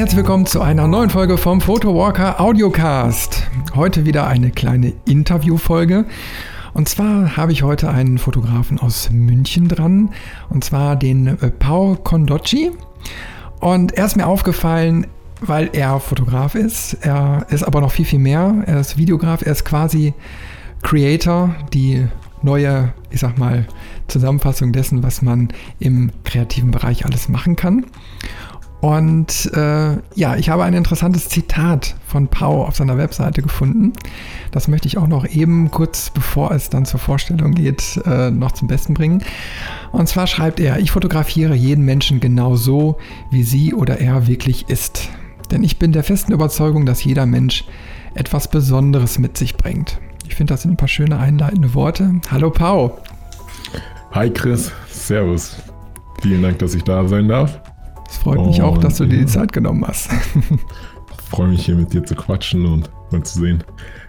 Herzlich willkommen zu einer neuen Folge vom Photowalker Audiocast. Heute wieder eine kleine Interviewfolge. Und zwar habe ich heute einen Fotografen aus München dran, und zwar den äh, Pau Condocci. Und er ist mir aufgefallen, weil er Fotograf ist. Er ist aber noch viel, viel mehr. Er ist Videograf, er ist quasi Creator, die neue, ich sag mal, Zusammenfassung dessen, was man im kreativen Bereich alles machen kann. Und äh, ja, ich habe ein interessantes Zitat von Pau auf seiner Webseite gefunden. Das möchte ich auch noch eben kurz bevor es dann zur Vorstellung geht, äh, noch zum Besten bringen. Und zwar schreibt er, ich fotografiere jeden Menschen genau so, wie sie oder er wirklich ist. Denn ich bin der festen Überzeugung, dass jeder Mensch etwas Besonderes mit sich bringt. Ich finde, das sind ein paar schöne einleitende Worte. Hallo Pau. Hi Chris, Servus. Vielen Dank, dass ich da sein darf. Es freut mich auch, dass du dir die Zeit genommen hast. freue mich hier mit dir zu quatschen und mal zu sehen,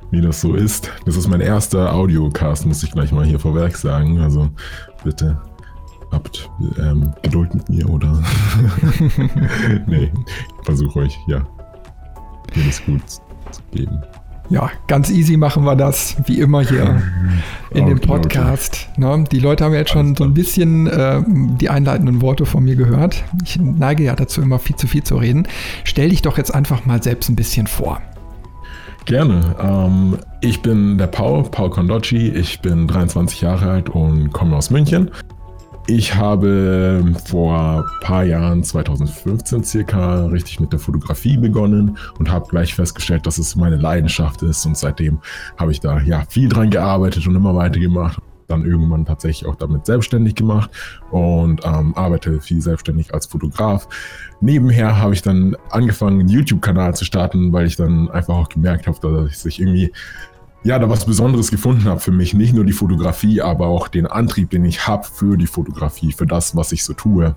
wie das so ist. Das ist mein erster Audiocast, muss ich gleich mal hier vorweg sagen. Also bitte habt ähm, Geduld mit mir oder. nee, ich versuche euch, ja, mir das gut zu geben. Ja, ganz easy machen wir das, wie immer hier in dem Podcast. Ne? Die Leute haben jetzt schon so ein bisschen äh, die einleitenden Worte von mir gehört. Ich neige ja dazu, immer viel zu viel zu reden. Stell dich doch jetzt einfach mal selbst ein bisschen vor. Gerne. Ähm, ich bin der Paul, Paul Condocci. Ich bin 23 Jahre alt und komme aus München. Ich habe vor ein paar Jahren, 2015 circa, richtig mit der Fotografie begonnen und habe gleich festgestellt, dass es meine Leidenschaft ist. Und seitdem habe ich da ja viel dran gearbeitet und immer weitergemacht. Dann irgendwann tatsächlich auch damit selbstständig gemacht und ähm, arbeite viel selbstständig als Fotograf. Nebenher habe ich dann angefangen, einen YouTube-Kanal zu starten, weil ich dann einfach auch gemerkt habe, dass ich sich irgendwie ja, da was Besonderes gefunden habe für mich. Nicht nur die Fotografie, aber auch den Antrieb, den ich habe für die Fotografie, für das, was ich so tue.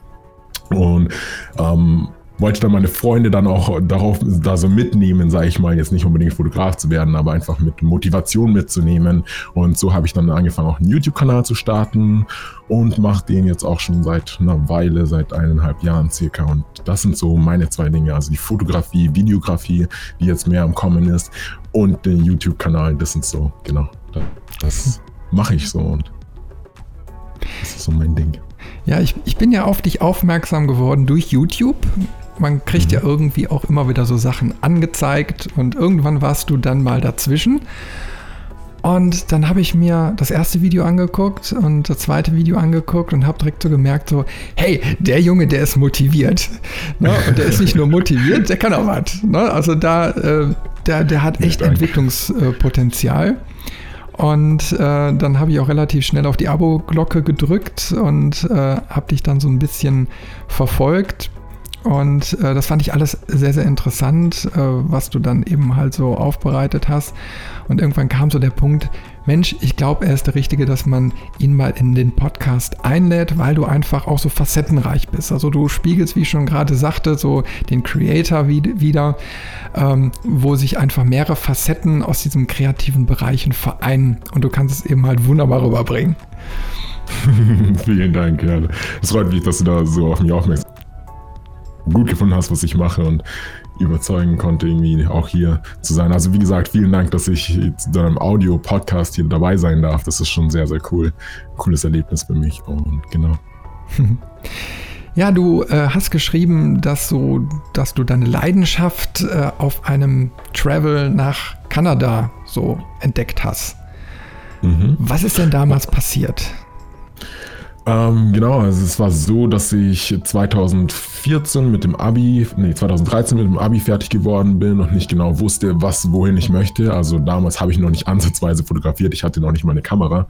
Und ähm, wollte dann meine Freunde dann auch darauf da so mitnehmen, sage ich mal, jetzt nicht unbedingt Fotograf zu werden, aber einfach mit Motivation mitzunehmen. Und so habe ich dann angefangen, auch einen YouTube-Kanal zu starten und mache den jetzt auch schon seit einer Weile, seit eineinhalb Jahren circa. Und das sind so meine zwei Dinge, also die Fotografie, Videografie, die jetzt mehr am Kommen ist und den YouTube-Kanal, das sind so, genau, das mache ich so und das ist so mein Ding. Ja, ich, ich bin ja auf dich aufmerksam geworden durch YouTube man kriegt mhm. ja irgendwie auch immer wieder so Sachen angezeigt und irgendwann warst du dann mal dazwischen. Und dann habe ich mir das erste Video angeguckt und das zweite Video angeguckt und habe direkt so gemerkt, so, hey, der Junge, der ist motiviert. Ne? Und der ist nicht nur motiviert, der kann auch was. Ne? Also da, äh, der, der hat echt ja, Entwicklungspotenzial. Und äh, dann habe ich auch relativ schnell auf die Abo-Glocke gedrückt und äh, habe dich dann so ein bisschen verfolgt und äh, das fand ich alles sehr, sehr interessant, äh, was du dann eben halt so aufbereitet hast. Und irgendwann kam so der Punkt, Mensch, ich glaube, er ist der Richtige, dass man ihn mal in den Podcast einlädt, weil du einfach auch so facettenreich bist. Also du spiegelst, wie ich schon gerade sagte, so den Creator wieder, ähm, wo sich einfach mehrere Facetten aus diesen kreativen Bereichen vereinen. Und du kannst es eben halt wunderbar rüberbringen. Vielen Dank, ja. Es freut mich, dass du da so auf mich aufmerksam gut gefunden hast, was ich mache und überzeugen konnte, irgendwie auch hier zu sein. Also wie gesagt, vielen Dank, dass ich zu deinem Audio-Podcast hier dabei sein darf. Das ist schon sehr, sehr cool. Cooles Erlebnis für mich und genau. Ja, du äh, hast geschrieben, dass, so, dass du deine Leidenschaft äh, auf einem Travel nach Kanada so entdeckt hast. Mhm. Was ist denn damals passiert? Ähm, genau, also es war so, dass ich 2014 mit dem Abi, nee, 2013 mit dem Abi fertig geworden bin und nicht genau wusste, was, wohin ich möchte. Also damals habe ich noch nicht ansatzweise fotografiert, ich hatte noch nicht mal eine Kamera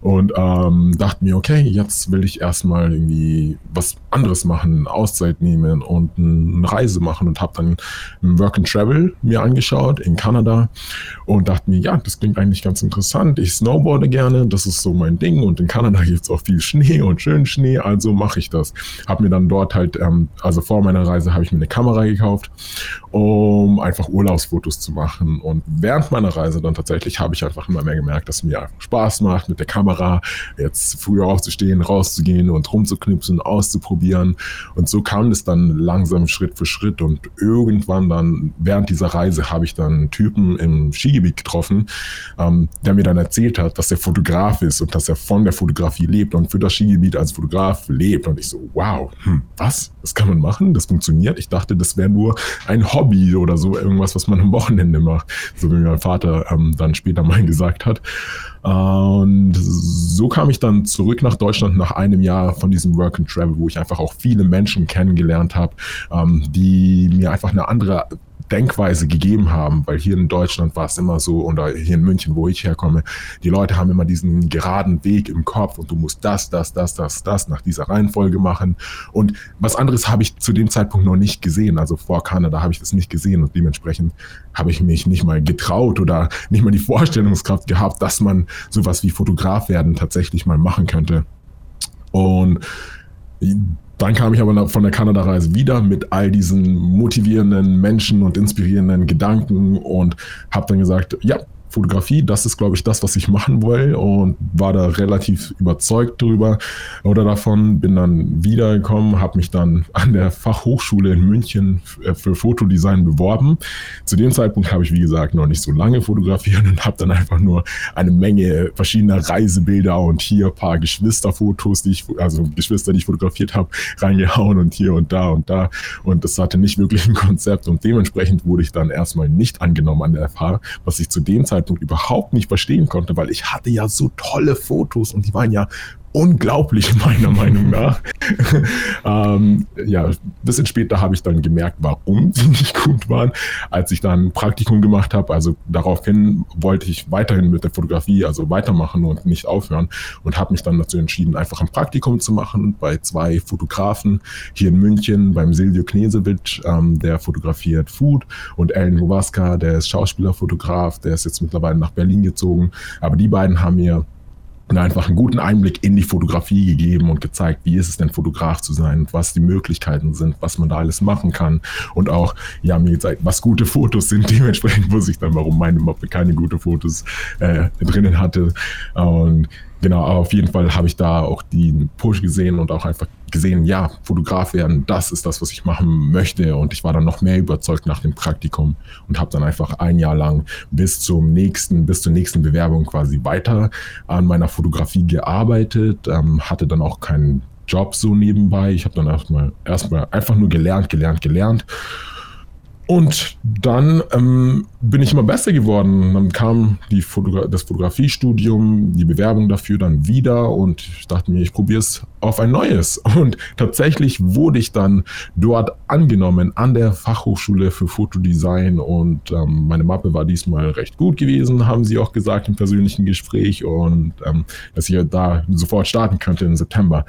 und ähm, dachte mir, okay, jetzt will ich erstmal irgendwie was anderes machen, Auszeit nehmen und eine Reise machen und habe dann Work and Travel mir angeschaut in Kanada und dachte mir, ja, das klingt eigentlich ganz interessant. Ich snowboarde gerne, das ist so mein Ding und in Kanada gibt es auch viel Schnee und schön Schnee, also mache ich das. Habe mir dann dort halt ähm, also vor meiner Reise habe ich mir eine Kamera gekauft, um einfach Urlaubsfotos zu machen. Und während meiner Reise dann tatsächlich habe ich einfach immer mehr gemerkt, dass es mir Spaß macht mit der Kamera, jetzt früher aufzustehen, rauszugehen und rumzuknipsen, auszuprobieren. Und so kam es dann langsam Schritt für Schritt. Und irgendwann dann, während dieser Reise, habe ich dann einen Typen im Skigebiet getroffen, ähm, der mir dann erzählt hat, dass er Fotograf ist und dass er von der Fotografie lebt und für das Skigebiet als Fotograf lebt. Und ich so, wow, hm, was? Das kann man machen? Das funktioniert? Ich dachte, das wäre nur ein Hobby oder so, irgendwas, was man am Wochenende macht. So wie mein Vater ähm, dann später mal gesagt hat. Und so kam ich dann zurück nach Deutschland nach einem Jahr von diesem Work and Travel, wo ich einfach auch viele Menschen kennengelernt habe, ähm, die mir einfach eine andere Denkweise gegeben haben, weil hier in Deutschland war es immer so, oder hier in München, wo ich herkomme, die Leute haben immer diesen geraden Weg im Kopf und du musst das, das, das, das, das nach dieser Reihenfolge machen. Und was anderes habe ich zu dem Zeitpunkt noch nicht gesehen. Also vor Kanada habe ich das nicht gesehen und dementsprechend habe ich mich nicht mal getraut oder nicht mal die Vorstellungskraft gehabt, dass man sowas wie Fotograf werden tatsächlich mal machen könnte. Und dann kam ich aber von der Kanada-Reise wieder mit all diesen motivierenden Menschen und inspirierenden Gedanken und habe dann gesagt, ja, Fotografie, das ist, glaube ich, das, was ich machen will und war da relativ überzeugt drüber oder davon. Bin dann wiedergekommen, habe mich dann an der Fachhochschule in München äh, für Fotodesign beworben. Zu dem Zeitpunkt habe ich, wie gesagt, noch nicht so lange fotografiert und habe dann einfach nur eine Menge verschiedener Reisebilder und hier ein paar Geschwisterfotos, die ich, also Geschwister, die ich fotografiert habe, reingehauen und hier und da und da. Und das hatte nicht wirklich ein Konzept und dementsprechend wurde ich dann erstmal nicht angenommen an der FH, was ich zu dem Zeitpunkt Zeitpunkt überhaupt nicht verstehen konnte, weil ich hatte ja so tolle Fotos und die waren ja unglaublich, meiner Meinung nach. ähm, ja, ein bisschen später habe ich dann gemerkt, warum sie nicht gut waren, als ich dann ein Praktikum gemacht habe. Also daraufhin wollte ich weiterhin mit der Fotografie, also weitermachen und nicht aufhören und habe mich dann dazu entschieden, einfach ein Praktikum zu machen bei zwei Fotografen hier in München, beim Silvio Knesewitsch, ähm, der fotografiert Food und Ellen Nowaska, der ist Schauspielerfotograf, der ist jetzt mittlerweile nach Berlin gezogen. Aber die beiden haben mir und einfach einen guten Einblick in die Fotografie gegeben und gezeigt, wie ist es denn, Fotograf zu sein, was die Möglichkeiten sind, was man da alles machen kann. Und auch, ja, mir gezeigt, was gute Fotos sind. Dementsprechend wusste ich dann, warum meine Mappe keine gute Fotos äh, drinnen hatte. Und genau, aber auf jeden Fall habe ich da auch den Push gesehen und auch einfach gesehen, ja, Fotograf werden, das ist das, was ich machen möchte. Und ich war dann noch mehr überzeugt nach dem Praktikum und habe dann einfach ein Jahr lang bis zum nächsten, bis zur nächsten Bewerbung quasi weiter an meiner Fotografie gearbeitet, ähm, hatte dann auch keinen Job so nebenbei. Ich habe dann erstmal erstmal einfach nur gelernt, gelernt, gelernt und dann ähm, bin ich immer besser geworden. Dann kam die Fotogra das Fotografiestudium, die Bewerbung dafür dann wieder und ich dachte mir, ich probiere es auf ein neues. Und tatsächlich wurde ich dann dort angenommen an der Fachhochschule für Fotodesign und ähm, meine Mappe war diesmal recht gut gewesen, haben sie auch gesagt im persönlichen Gespräch und ähm, dass ich da sofort starten könnte im September.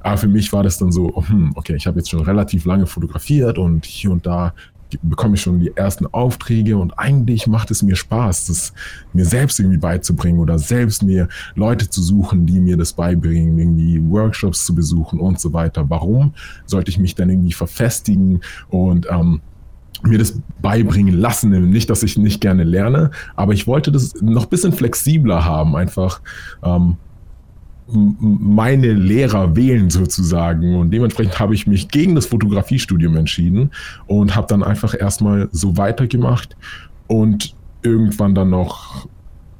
Aber für mich war das dann so, hm, okay, ich habe jetzt schon relativ lange fotografiert und hier und da bekomme ich schon die ersten Aufträge und eigentlich macht es mir Spaß, das mir selbst irgendwie beizubringen oder selbst mir Leute zu suchen, die mir das beibringen, irgendwie Workshops zu besuchen und so weiter. Warum sollte ich mich dann irgendwie verfestigen und ähm, mir das beibringen lassen. Nicht, dass ich nicht gerne lerne, aber ich wollte das noch ein bisschen flexibler haben, einfach ähm, meine Lehrer wählen sozusagen. Und dementsprechend habe ich mich gegen das Fotografiestudium entschieden und habe dann einfach erstmal so weitergemacht und irgendwann dann noch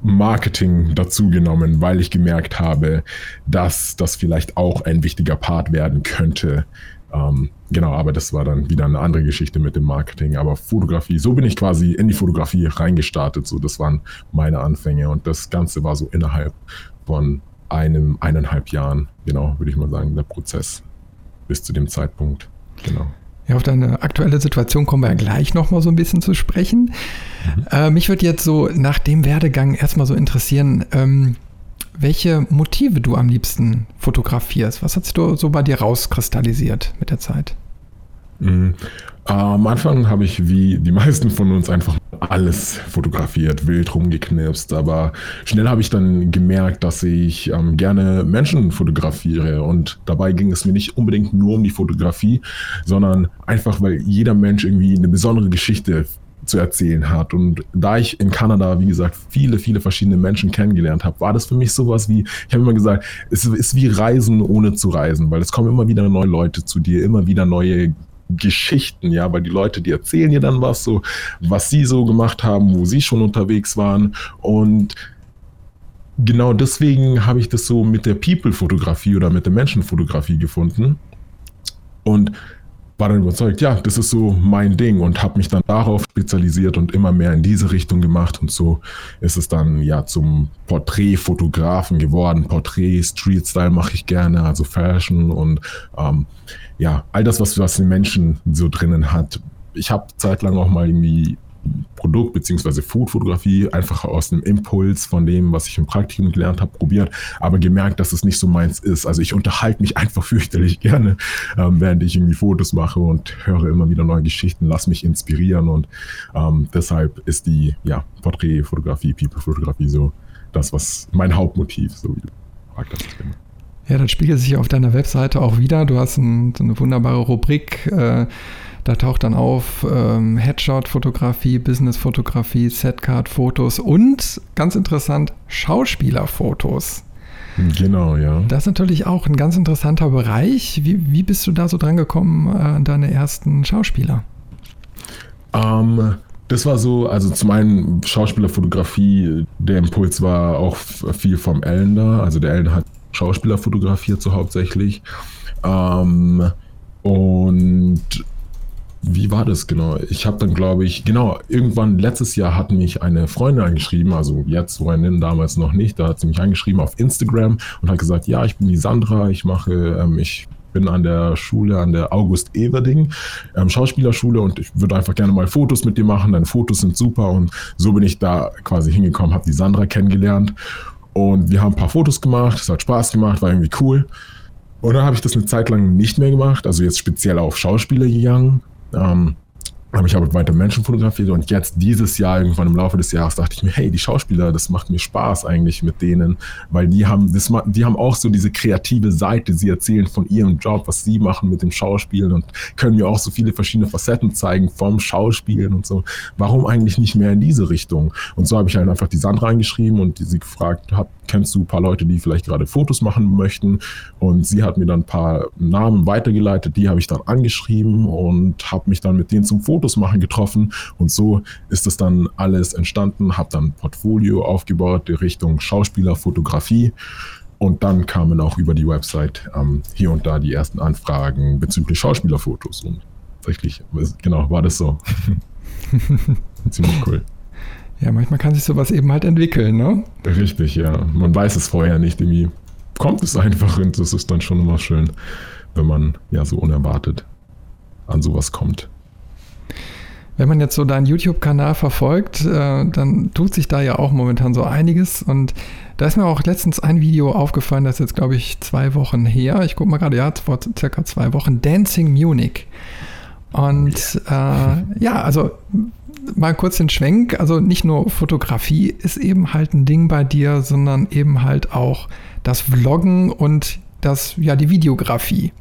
Marketing dazu genommen, weil ich gemerkt habe, dass das vielleicht auch ein wichtiger Part werden könnte. Ähm, genau, aber das war dann wieder eine andere Geschichte mit dem Marketing. Aber Fotografie, so bin ich quasi in die Fotografie reingestartet. So, das waren meine Anfänge und das Ganze war so innerhalb von einem, eineinhalb Jahren, genau, würde ich mal sagen, der Prozess bis zu dem Zeitpunkt. Genau. Ja, auf deine aktuelle Situation kommen wir ja gleich nochmal so ein bisschen zu sprechen. Mhm. Äh, mich würde jetzt so nach dem Werdegang erstmal so interessieren, ähm, welche Motive du am liebsten fotografierst. Was hat sich so bei dir rauskristallisiert mit der Zeit? Am Anfang habe ich wie die meisten von uns einfach alles fotografiert, wild rumgeknipst, aber schnell habe ich dann gemerkt, dass ich ähm, gerne Menschen fotografiere und dabei ging es mir nicht unbedingt nur um die Fotografie, sondern einfach, weil jeder Mensch irgendwie eine besondere Geschichte zu erzählen hat. Und da ich in Kanada, wie gesagt, viele, viele verschiedene Menschen kennengelernt habe, war das für mich sowas wie, ich habe immer gesagt, es ist wie Reisen ohne zu reisen, weil es kommen immer wieder neue Leute zu dir, immer wieder neue Geschichten, ja, weil die Leute, die erzählen dir dann was, so, was sie so gemacht haben, wo sie schon unterwegs waren. Und genau deswegen habe ich das so mit der People-Fotografie oder mit der Menschenfotografie gefunden. Und war dann überzeugt, ja, das ist so mein Ding und habe mich dann darauf spezialisiert und immer mehr in diese Richtung gemacht und so ist es dann ja zum Porträtfotografen geworden. Porträt, Street Style mache ich gerne, also Fashion und ähm, ja, all das, was, was den Menschen so drinnen hat. Ich habe zeitlang auch mal irgendwie Produkt- bzw. Food-Fotografie einfach aus einem Impuls von dem, was ich im Praktikum gelernt habe, probiert, aber gemerkt, dass es nicht so meins ist. Also ich unterhalte mich einfach fürchterlich gerne, ähm, während ich irgendwie Fotos mache und höre immer wieder neue Geschichten, lass mich inspirieren und ähm, deshalb ist die ja, Porträtfotografie, People-Fotografie so das, was mein Hauptmotiv, so wie du fragt hast. Ja, das spiegelt sich auf deiner Webseite auch wieder. Du hast ein, so eine wunderbare Rubrik. Äh, da taucht dann auf ähm, Headshot-Fotografie, Business-Fotografie, Setcard-Fotos und ganz interessant Schauspielerfotos. Genau, ja. Das ist natürlich auch ein ganz interessanter Bereich. Wie, wie bist du da so dran gekommen äh, an deine ersten Schauspieler? Ähm, das war so, also zum einen Schauspielerfotografie, der Impuls war auch viel vom Ellen da. Also der Ellen hat Schauspieler fotografiert so hauptsächlich. Ähm, und wie war das genau? Ich habe dann, glaube ich, genau, irgendwann letztes Jahr hat mich eine Freundin angeschrieben, also jetzt Freundin, damals noch nicht, da hat sie mich angeschrieben auf Instagram und hat gesagt, ja, ich bin die Sandra, ich mache, ähm, ich bin an der Schule, an der August Everding, ähm, Schauspielerschule und ich würde einfach gerne mal Fotos mit dir machen, deine Fotos sind super und so bin ich da quasi hingekommen, habe die Sandra kennengelernt und wir haben ein paar Fotos gemacht, es hat Spaß gemacht, war irgendwie cool. Und dann habe ich das eine Zeit lang nicht mehr gemacht, also jetzt speziell auf Schauspieler gegangen. Ähm, aber ich habe weiter Menschen fotografiert und jetzt dieses Jahr, irgendwann im Laufe des Jahres, dachte ich mir, hey, die Schauspieler, das macht mir Spaß eigentlich mit denen, weil die haben, das, die haben auch so diese kreative Seite, sie erzählen von ihrem Job, was sie machen mit dem Schauspielen und können mir auch so viele verschiedene Facetten zeigen vom Schauspielen und so. Warum eigentlich nicht mehr in diese Richtung? Und so habe ich halt einfach die Sandra reingeschrieben und sie gefragt, hab, kennst du ein paar Leute, die vielleicht gerade Fotos machen möchten? Und sie hat mir dann ein paar Namen weitergeleitet, die habe ich dann angeschrieben und habe mich dann mit denen zum Foto Fotos machen getroffen und so ist es dann alles entstanden, habe dann ein Portfolio aufgebaut in Richtung Schauspieler, Fotografie und dann kamen auch über die Website ähm, hier und da die ersten Anfragen bezüglich Schauspielerfotos und tatsächlich, genau, war das so. Ziemlich cool. Ja, manchmal kann sich sowas eben halt entwickeln, ne? Richtig, ja. Man weiß es vorher nicht, irgendwie kommt es einfach und das ist dann schon immer schön, wenn man ja so unerwartet an sowas kommt. Wenn man jetzt so deinen YouTube-Kanal verfolgt, äh, dann tut sich da ja auch momentan so einiges. Und da ist mir auch letztens ein Video aufgefallen, das ist jetzt, glaube ich, zwei Wochen her. Ich gucke mal gerade, ja, vor circa zwei Wochen. Dancing Munich. Und äh, ja, also mal kurz den Schwenk. Also nicht nur Fotografie ist eben halt ein Ding bei dir, sondern eben halt auch das Vloggen und das, ja, die Videografie.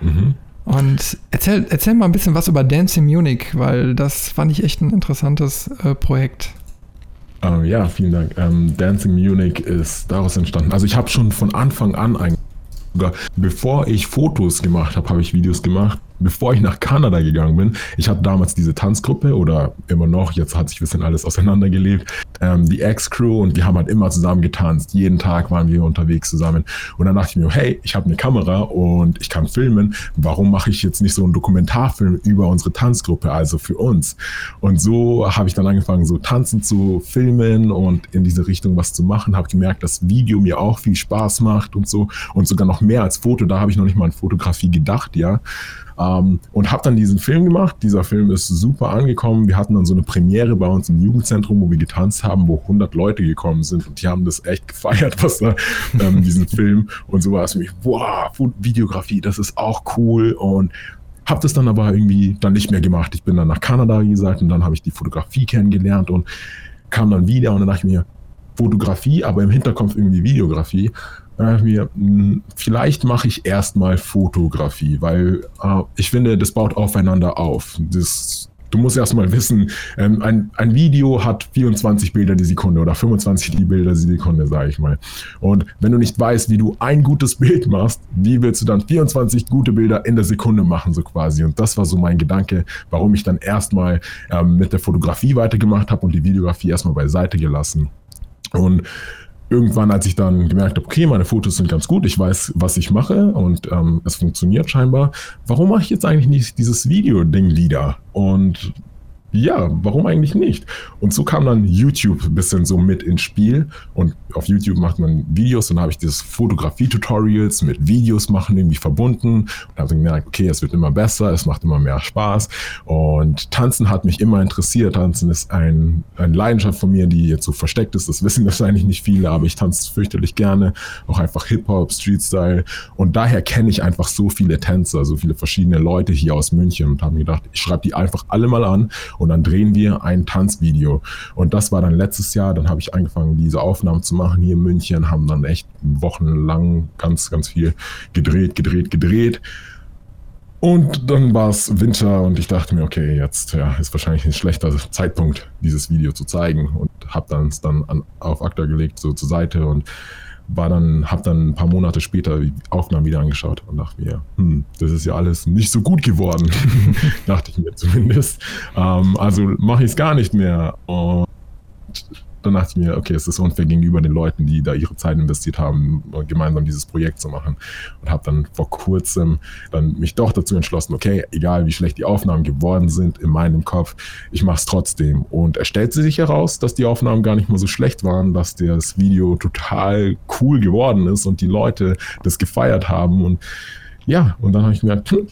Mhm. Und erzähl, erzähl mal ein bisschen was über Dance in Munich, weil das fand ich echt ein interessantes äh, Projekt. Uh, ja, vielen Dank. Ähm, Dancing Munich ist daraus entstanden. Also ich habe schon von Anfang an eigentlich, bevor ich Fotos gemacht habe, habe ich Videos gemacht bevor ich nach Kanada gegangen bin, ich hatte damals diese Tanzgruppe oder immer noch, jetzt hat sich ein bisschen alles auseinandergelebt, ähm, die Ex-Crew und wir haben halt immer zusammen getanzt. Jeden Tag waren wir unterwegs zusammen. Und dann dachte ich mir, hey, ich habe eine Kamera und ich kann filmen. Warum mache ich jetzt nicht so einen Dokumentarfilm über unsere Tanzgruppe, also für uns? Und so habe ich dann angefangen, so tanzen zu filmen und in diese Richtung was zu machen. Habe gemerkt, dass Video mir auch viel Spaß macht und so und sogar noch mehr als Foto. Da habe ich noch nicht mal an Fotografie gedacht, ja. Ähm, und habe dann diesen Film gemacht. Dieser Film ist super angekommen. Wir hatten dann so eine Premiere bei uns im Jugendzentrum, wo wir getanzt haben, wo 100 Leute gekommen sind und die haben das echt gefeiert, was da, ähm, diesen Film. Und so war es mich, wow, Videografie, das ist auch cool und habe das dann aber irgendwie dann nicht mehr gemacht. Ich bin dann nach Kanada, gesagt, und dann habe ich die Fotografie kennengelernt und kam dann wieder und dann dachte ich mir, Fotografie, aber im Hinterkopf irgendwie Videografie. Dann dachte ich mir, hm, vielleicht mache ich erstmal Fotografie, weil äh, ich finde, das baut aufeinander auf. Das du musst erstmal wissen, ähm, ein, ein Video hat 24 Bilder die Sekunde oder 25 die Bilder die Sekunde, sage ich mal. Und wenn du nicht weißt, wie du ein gutes Bild machst, wie willst du dann 24 gute Bilder in der Sekunde machen, so quasi? Und das war so mein Gedanke, warum ich dann erstmal ähm, mit der Fotografie weitergemacht habe und die Videografie erstmal beiseite gelassen. Und irgendwann, als ich dann gemerkt habe, okay, meine Fotos sind ganz gut, ich weiß, was ich mache und ähm, es funktioniert scheinbar, warum mache ich jetzt eigentlich nicht dieses Video-Ding wieder? Und ja, warum eigentlich nicht? Und so kam dann YouTube ein bisschen so mit ins Spiel. Und auf YouTube macht man Videos und dann habe ich dieses Fotografie-Tutorials mit Videos machen irgendwie verbunden und habe dann gemerkt, okay, es wird immer besser, es macht immer mehr Spaß. Und Tanzen hat mich immer interessiert. Tanzen ist ein, eine Leidenschaft von mir, die jetzt so versteckt ist. Das wissen wahrscheinlich nicht viele, aber ich tanze fürchterlich gerne. Auch einfach Hip-Hop, Street-Style. Und daher kenne ich einfach so viele Tänzer, so viele verschiedene Leute hier aus München und habe mir gedacht, ich schreibe die einfach alle mal an und dann drehen wir ein Tanzvideo. Und das war dann letztes Jahr, dann habe ich angefangen, diese Aufnahmen zu machen hier in München, haben dann echt wochenlang ganz, ganz viel gedreht, gedreht, gedreht. Und dann war es Winter und ich dachte mir, okay, jetzt ja, ist wahrscheinlich ein schlechter Zeitpunkt, dieses Video zu zeigen. Und habe dann es dann an, auf Akta gelegt, so zur Seite und war dann, habe dann ein paar Monate später die Aufnahmen wieder angeschaut und dachte mir, hm, das ist ja alles nicht so gut geworden, dachte ich mir zumindest. Ähm, also mache ich es gar nicht mehr. Und dann dachte ich mir, okay, es ist unfair gegenüber den Leuten, die da ihre Zeit investiert haben, gemeinsam dieses Projekt zu machen. Und habe dann vor kurzem dann mich doch dazu entschlossen, okay, egal wie schlecht die Aufnahmen geworden sind in meinem Kopf, ich mache es trotzdem. Und es stellte sich heraus, dass die Aufnahmen gar nicht mal so schlecht waren, dass das Video total cool geworden ist und die Leute das gefeiert haben. Und ja, und dann habe ich mir gedacht, hm,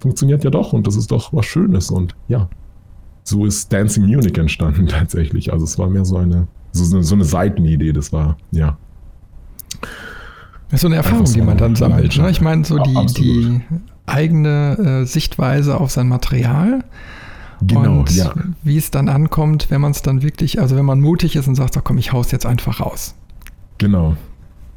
funktioniert ja doch und das ist doch was Schönes. Und ja, so ist Dancing Munich entstanden tatsächlich. Also es war mehr so eine, so, so eine Seitenidee, das war, ja. Das ist so eine Erfahrung, so die man dann sammelt. Ne? Ich meine, so die, die eigene äh, Sichtweise auf sein Material. Genau, und ja. wie es dann ankommt, wenn man es dann wirklich, also wenn man mutig ist und sagt, so, komm, ich hau's jetzt einfach raus. Genau,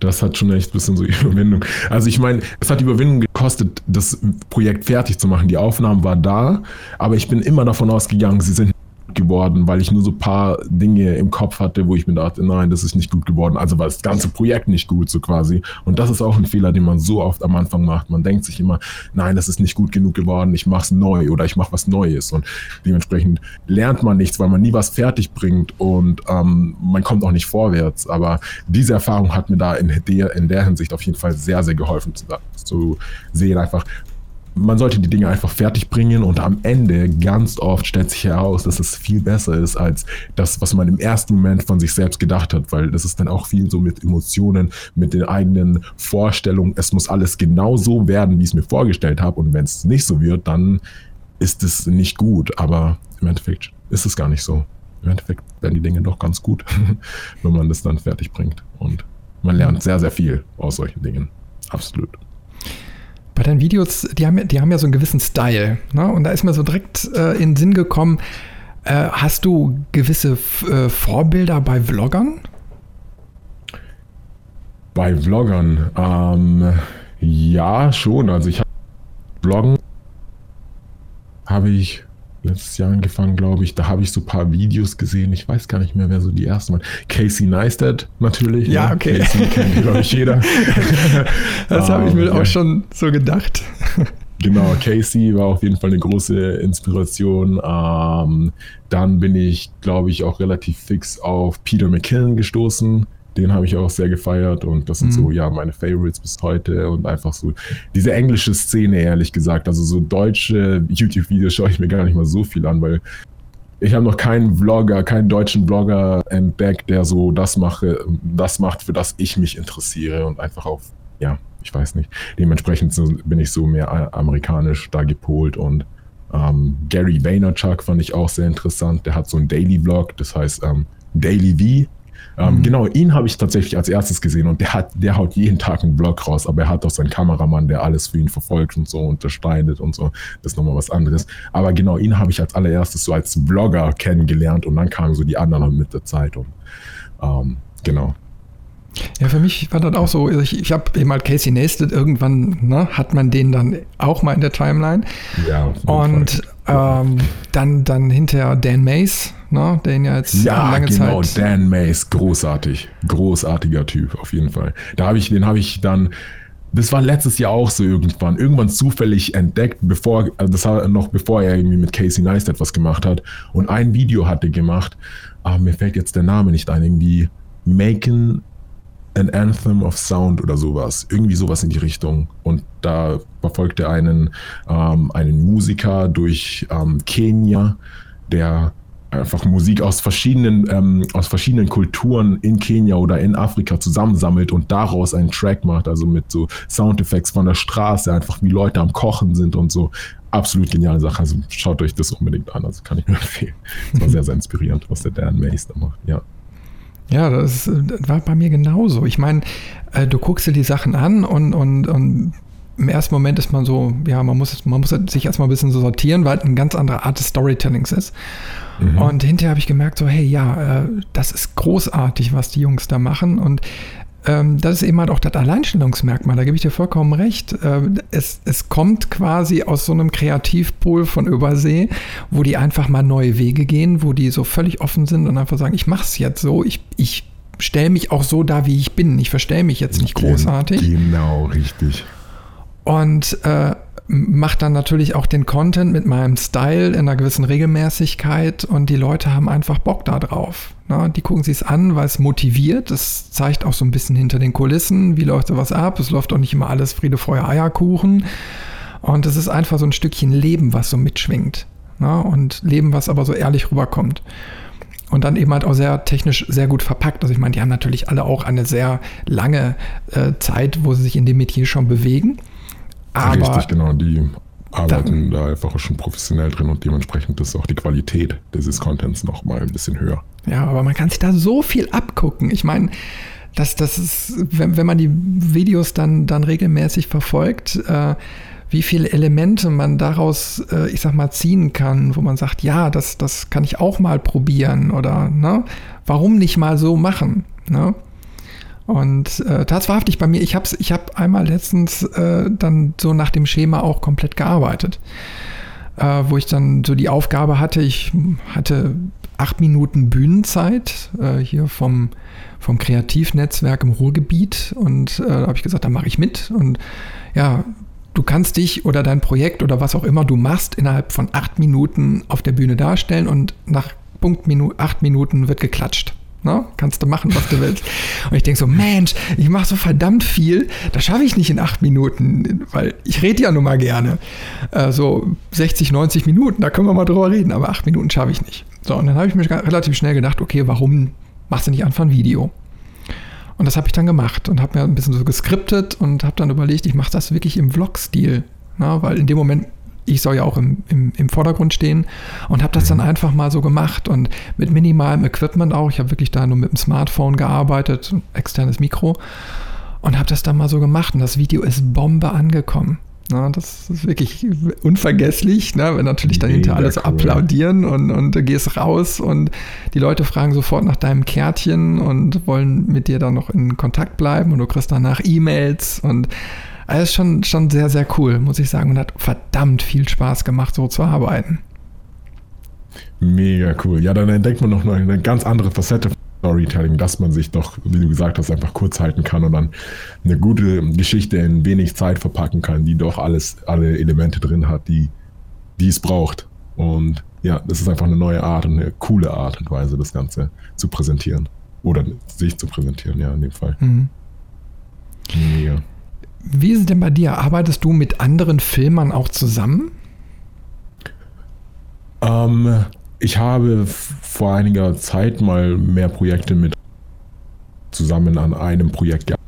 das hat schon echt ein bisschen so Überwindung. Also ich meine, es hat Überwindung gekostet, das Projekt fertig zu machen. Die Aufnahmen waren da, aber ich bin immer davon ausgegangen, sie sind geworden, weil ich nur so ein paar Dinge im Kopf hatte, wo ich mir dachte, nein, das ist nicht gut geworden. Also war das ganze Projekt nicht gut, so quasi. Und das ist auch ein Fehler, den man so oft am Anfang macht. Man denkt sich immer, nein, das ist nicht gut genug geworden, ich mach's neu oder ich mach was Neues. Und dementsprechend lernt man nichts, weil man nie was fertig bringt und ähm, man kommt auch nicht vorwärts. Aber diese Erfahrung hat mir da in der, in der Hinsicht auf jeden Fall sehr, sehr geholfen zu, zu sehen, einfach, man sollte die Dinge einfach fertig bringen und am Ende ganz oft stellt sich heraus, dass es viel besser ist als das, was man im ersten Moment von sich selbst gedacht hat, weil das ist dann auch viel so mit Emotionen, mit den eigenen Vorstellungen. Es muss alles genau so werden, wie ich es mir vorgestellt habe und wenn es nicht so wird, dann ist es nicht gut, aber im Endeffekt ist es gar nicht so. Im Endeffekt werden die Dinge doch ganz gut, wenn man das dann fertig bringt und man lernt sehr, sehr viel aus solchen Dingen. Absolut. Bei deinen Videos, die haben, die haben ja so einen gewissen Style. Ne? Und da ist mir so direkt äh, in den Sinn gekommen, äh, hast du gewisse äh, Vorbilder bei Vloggern? Bei Vloggern? Ähm, ja, schon. Also ich habe Vloggen habe ich letztes Jahr angefangen, glaube ich. Da habe ich so ein paar Videos gesehen. Ich weiß gar nicht mehr, wer so die ersten waren. Casey Neistat natürlich. Ja, ne? okay. Casey kennt, glaube ich, jeder. das habe ich mir um, auch schon so gedacht. Genau, Casey war auf jeden Fall eine große Inspiration. Ähm, dann bin ich, glaube ich, auch relativ fix auf Peter McKinnon gestoßen. Den habe ich auch sehr gefeiert und das sind mhm. so, ja, meine Favorites bis heute und einfach so diese englische Szene, ehrlich gesagt. Also so deutsche YouTube-Videos schaue ich mir gar nicht mal so viel an, weil ich habe noch keinen Vlogger, keinen deutschen Vlogger entdeckt, der so das mache, das macht, für das ich mich interessiere und einfach auf, ja, ich weiß nicht. Dementsprechend bin ich so mehr amerikanisch da gepolt und ähm, Gary Vaynerchuk fand ich auch sehr interessant. Der hat so einen Daily Vlog, das heißt ähm, Daily V Ähm, mhm. Genau, ihn habe ich tatsächlich als erstes gesehen und der hat, der haut jeden Tag einen Blog raus, aber er hat auch seinen Kameramann, der alles für ihn verfolgt und so unterscheidet und so. Das ist nochmal was anderes. Aber genau, ihn habe ich als allererstes so als Blogger kennengelernt und dann kamen so die anderen mit der Zeit und ähm, genau. Ja, für mich war das auch so. Ich, ich habe eben halt Casey Neistat irgendwann, ne, hat man den dann auch mal in der Timeline. Ja. Und ähm, dann, dann hinterher Dan Mace, ne, den ja jetzt ja, lange genau, Zeit. genau, Dan Mace, großartig. Großartiger Typ, auf jeden Fall. Da habe ich, den habe ich dann. Das war letztes Jahr auch so irgendwann, irgendwann zufällig entdeckt, bevor, also das war noch bevor er irgendwie mit Casey Neistat was gemacht hat und ein Video hatte gemacht. Aber ah, mir fällt jetzt der Name nicht ein, irgendwie Making An Anthem of Sound oder sowas. Irgendwie sowas in die Richtung. Und da verfolgt er einen, ähm, einen Musiker durch ähm, Kenia, der einfach Musik aus verschiedenen, ähm, aus verschiedenen Kulturen in Kenia oder in Afrika zusammensammelt und daraus einen Track macht, also mit so Soundeffekts von der Straße, einfach wie Leute am Kochen sind und so. Absolut geniale Sache. Also schaut euch das unbedingt an. Also kann ich nur empfehlen. Das war sehr, sehr inspirierend, was der Dan Mace da macht. Ja. Ja, das, das war bei mir genauso. Ich meine, äh, du guckst dir die Sachen an und, und, und im ersten Moment ist man so, ja, man muss, man muss sich erstmal ein bisschen so sortieren, weil es eine ganz andere Art des Storytellings ist. Mhm. Und hinterher habe ich gemerkt, so, hey, ja, äh, das ist großartig, was die Jungs da machen. Und ähm, das ist eben halt auch das Alleinstellungsmerkmal, da gebe ich dir vollkommen recht. Äh, es, es kommt quasi aus so einem Kreativpool von Übersee, wo die einfach mal neue Wege gehen, wo die so völlig offen sind und einfach sagen, ich mache es jetzt so, ich, ich stelle mich auch so da, wie ich bin. Ich verstelle mich jetzt nicht großartig. Genau, richtig. Und äh, mache dann natürlich auch den Content mit meinem Style in einer gewissen Regelmäßigkeit und die Leute haben einfach Bock da drauf. Ne? Die gucken sich es an, weil es motiviert. Das zeigt auch so ein bisschen hinter den Kulissen, wie läuft sowas ab. Es läuft auch nicht immer alles Friede, Feuer, Eierkuchen. Und es ist einfach so ein Stückchen Leben, was so mitschwingt. Ne? Und Leben, was aber so ehrlich rüberkommt. Und dann eben halt auch sehr technisch sehr gut verpackt. Also ich meine, die haben natürlich alle auch eine sehr lange äh, Zeit, wo sie sich in dem Metier schon bewegen. Aber Richtig, genau. Die arbeiten da einfach schon professionell drin und dementsprechend ist auch die Qualität dieses Contents noch mal ein bisschen höher. Ja, aber man kann sich da so viel abgucken. Ich meine, das, das ist, wenn, wenn man die Videos dann, dann regelmäßig verfolgt, äh, wie viele Elemente man daraus, äh, ich sag mal, ziehen kann, wo man sagt, ja, das, das kann ich auch mal probieren oder ne, warum nicht mal so machen? Ne? Und äh, das wahrhaftig bei mir, ich habe ich hab einmal letztens äh, dann so nach dem Schema auch komplett gearbeitet. Äh, wo ich dann so die Aufgabe hatte, ich hatte acht Minuten Bühnenzeit äh, hier vom, vom Kreativnetzwerk im Ruhrgebiet und äh, da habe ich gesagt, da mache ich mit und ja, du kannst dich oder dein Projekt oder was auch immer du machst innerhalb von acht Minuten auf der Bühne darstellen und nach Punkt Minu acht Minuten wird geklatscht. Ne? Kannst du machen, was du willst. Und ich denke so, Mensch, ich mache so verdammt viel, das schaffe ich nicht in acht Minuten, weil ich rede ja nun mal gerne. Äh, so 60, 90 Minuten, da können wir mal drüber reden, aber acht Minuten schaffe ich nicht. So, und dann habe ich mir relativ schnell gedacht, okay, warum machst du nicht einfach ein Video? Und das habe ich dann gemacht und habe mir ein bisschen so geskriptet und habe dann überlegt, ich mache das wirklich im Vlog-Stil. Ne? Weil in dem Moment ich soll ja auch im, im, im Vordergrund stehen und habe das dann mhm. einfach mal so gemacht und mit minimalem Equipment auch. Ich habe wirklich da nur mit dem Smartphone gearbeitet, externes Mikro und habe das dann mal so gemacht und das Video ist Bombe angekommen. Na, das ist wirklich unvergesslich, ne? wenn natürlich dann hinter alle so cool. applaudieren und, und du gehst raus und die Leute fragen sofort nach deinem Kärtchen und wollen mit dir dann noch in Kontakt bleiben und du kriegst danach E-Mails und also ist schon, schon sehr, sehr cool, muss ich sagen. Und hat verdammt viel Spaß gemacht, so zu arbeiten. Mega cool. Ja, dann entdeckt man noch eine ganz andere Facette von Storytelling, dass man sich doch, wie du gesagt hast, einfach kurz halten kann und dann eine gute Geschichte in wenig Zeit verpacken kann, die doch alles, alle Elemente drin hat, die, die es braucht. Und ja, das ist einfach eine neue Art und eine coole Art und Weise, das Ganze zu präsentieren. Oder sich zu präsentieren, ja, in dem Fall. Mhm. Mega. Wie ist es denn bei dir? Arbeitest du mit anderen Filmern auch zusammen? Ähm, ich habe vor einiger Zeit mal mehr Projekte mit zusammen an einem Projekt gearbeitet.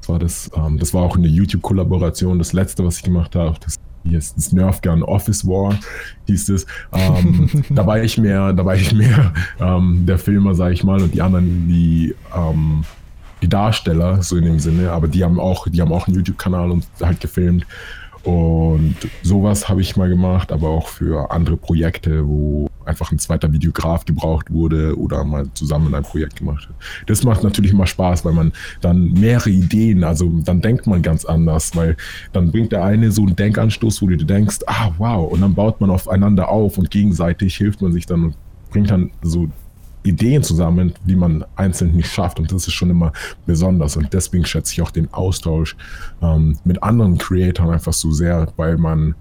Das war das. Ähm, das war auch eine YouTube-Kollaboration. Das letzte, was ich gemacht habe, das hier ist das Nerf Gun Office War, hieß es. Ähm, da war ich mehr, da war ich mehr ähm, der Filmer, sage ich mal, und die anderen die, ähm, die Darsteller, so in dem Sinne, aber die haben auch, die haben auch einen YouTube-Kanal und halt gefilmt. Und sowas habe ich mal gemacht, aber auch für andere Projekte, wo einfach ein zweiter Videograf gebraucht wurde oder mal zusammen ein Projekt gemacht hat. Das macht natürlich immer Spaß, weil man dann mehrere Ideen, also dann denkt man ganz anders, weil dann bringt der eine so einen Denkanstoß, wo du dir denkst, ah wow, und dann baut man aufeinander auf und gegenseitig hilft man sich dann und bringt dann so Ideen zusammen, die man einzeln nicht schafft. Und das ist schon immer besonders. Und deswegen schätze ich auch den Austausch ähm, mit anderen Creatoren einfach so sehr, weil man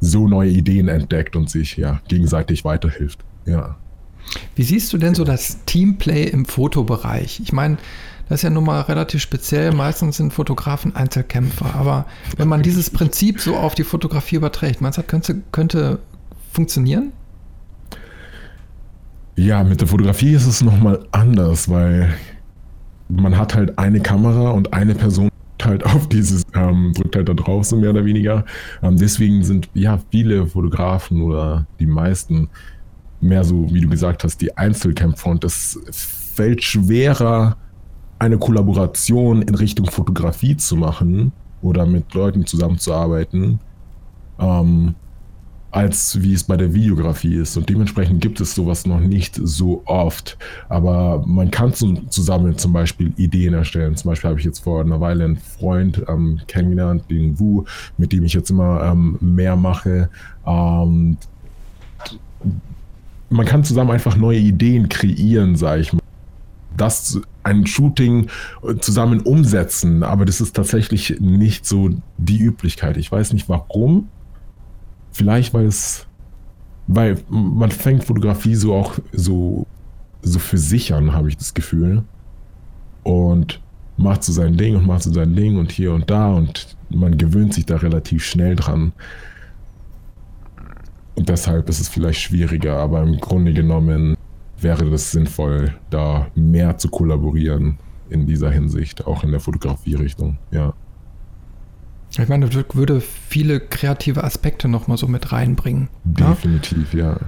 so neue Ideen entdeckt und sich ja gegenseitig weiterhilft. Ja. Wie siehst du denn so das Teamplay im Fotobereich? Ich meine, das ist ja nun mal relativ speziell. Meistens sind Fotografen Einzelkämpfer. Aber wenn man dieses Prinzip so auf die Fotografie überträgt, meinst du, das könnte, könnte funktionieren? Ja, mit der Fotografie ist es nochmal anders, weil man hat halt eine Kamera und eine Person halt auf dieses, ähm, drückt halt da drauf, so mehr oder weniger. Ähm, deswegen sind ja viele Fotografen oder die meisten mehr so, wie du gesagt hast, die Einzelkämpfer und es fällt schwerer, eine Kollaboration in Richtung Fotografie zu machen oder mit Leuten zusammenzuarbeiten. Ähm, als wie es bei der Videografie ist. Und dementsprechend gibt es sowas noch nicht so oft. Aber man kann zusammen zum Beispiel Ideen erstellen. Zum Beispiel habe ich jetzt vor einer Weile einen Freund ähm, kennengelernt, den Wu, mit dem ich jetzt immer ähm, mehr mache. Ähm, man kann zusammen einfach neue Ideen kreieren, sage ich mal. Das ein Shooting zusammen umsetzen, aber das ist tatsächlich nicht so die Üblichkeit. Ich weiß nicht warum, Vielleicht, weil es, weil man fängt Fotografie so auch so, so für sich an, habe ich das Gefühl. Und macht so sein Ding und macht so sein Ding und hier und da und man gewöhnt sich da relativ schnell dran. Und deshalb ist es vielleicht schwieriger, aber im Grunde genommen wäre das sinnvoll, da mehr zu kollaborieren in dieser Hinsicht, auch in der Fotografie-Richtung, ja. Ich meine, das würde viele kreative Aspekte nochmal so mit reinbringen. Ne? Definitiv, ja. ja.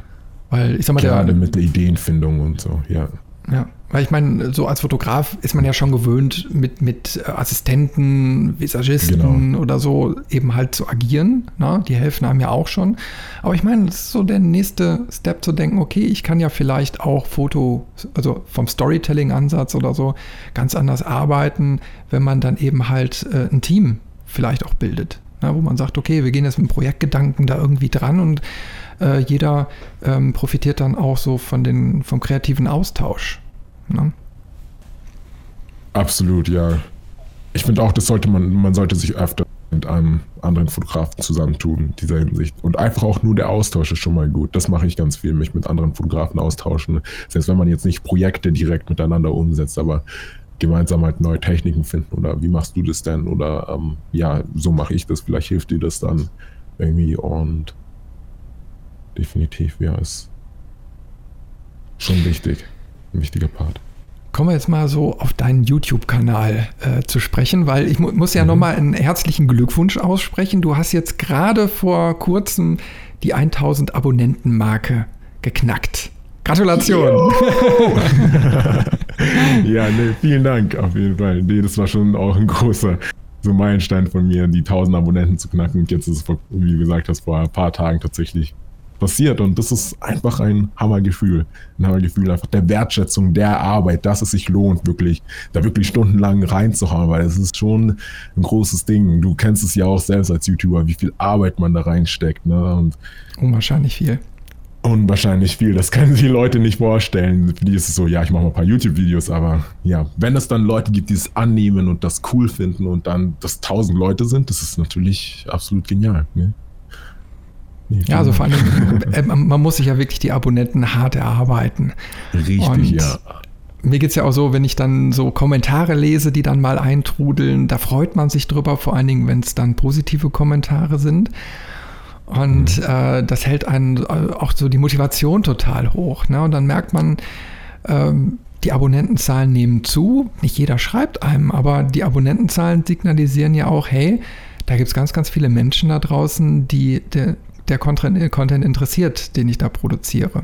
Weil ich sag mal, Gerade der, mit der Ideenfindung und so, ja. Ja, weil ich meine, so als Fotograf ist man ja schon gewöhnt, mit, mit Assistenten, Visagisten genau. oder so eben halt zu agieren. Ne? Die helfen einem ja auch schon. Aber ich meine, das ist so der nächste Step zu denken, okay, ich kann ja vielleicht auch Foto, also vom Storytelling-Ansatz oder so, ganz anders arbeiten, wenn man dann eben halt äh, ein Team vielleicht auch bildet. Ne, wo man sagt, okay, wir gehen jetzt mit dem Projektgedanken da irgendwie dran und äh, jeder ähm, profitiert dann auch so von den, vom kreativen Austausch. Ne? Absolut, ja. Ich finde auch, das sollte man, man sollte sich öfter mit einem anderen Fotografen zusammentun in dieser Hinsicht. Und einfach auch nur der Austausch ist schon mal gut. Das mache ich ganz viel, mich mit anderen Fotografen austauschen. Selbst wenn man jetzt nicht Projekte direkt miteinander umsetzt, aber gemeinsam halt neue Techniken finden oder wie machst du das denn oder ähm, ja, so mache ich das, vielleicht hilft dir das dann irgendwie und definitiv, ja, ist schon wichtig, ein wichtiger Part. Kommen wir jetzt mal so auf deinen YouTube-Kanal äh, zu sprechen, weil ich mu muss ja mhm. nochmal einen herzlichen Glückwunsch aussprechen. Du hast jetzt gerade vor kurzem die 1000 Abonnenten-Marke geknackt. Gratulation! ja, nee, vielen Dank auf jeden Fall. Nee, das war schon auch ein großer so Meilenstein von mir, die 1000 Abonnenten zu knacken. Und jetzt ist es, wie du gesagt hast, vor ein paar Tagen tatsächlich passiert. Und das ist einfach ein Hammergefühl. Ein Hammergefühl einfach der Wertschätzung der Arbeit, dass es sich lohnt, wirklich, da wirklich stundenlang reinzuhauen, weil es ist schon ein großes Ding. Du kennst es ja auch selbst als YouTuber, wie viel Arbeit man da reinsteckt. Ne? Und Unwahrscheinlich viel unwahrscheinlich viel. Das können sich Leute nicht vorstellen. Für die ist es so, ja, ich mache mal ein paar YouTube-Videos, aber ja, wenn es dann Leute gibt, die es annehmen und das cool finden und dann das tausend Leute sind, das ist natürlich absolut genial. Ne? Nee, ja, also vor allem, äh, man muss sich ja wirklich die Abonnenten hart erarbeiten. Richtig, und ja. Mir geht es ja auch so, wenn ich dann so Kommentare lese, die dann mal eintrudeln, da freut man sich drüber, vor allen Dingen, wenn es dann positive Kommentare sind. Und äh, das hält einen äh, auch so die Motivation total hoch. Ne? Und dann merkt man, ähm, die Abonnentenzahlen nehmen zu. Nicht jeder schreibt einem, aber die Abonnentenzahlen signalisieren ja auch, hey, da gibt es ganz, ganz viele Menschen da draußen, die der, der Content, Content interessiert, den ich da produziere.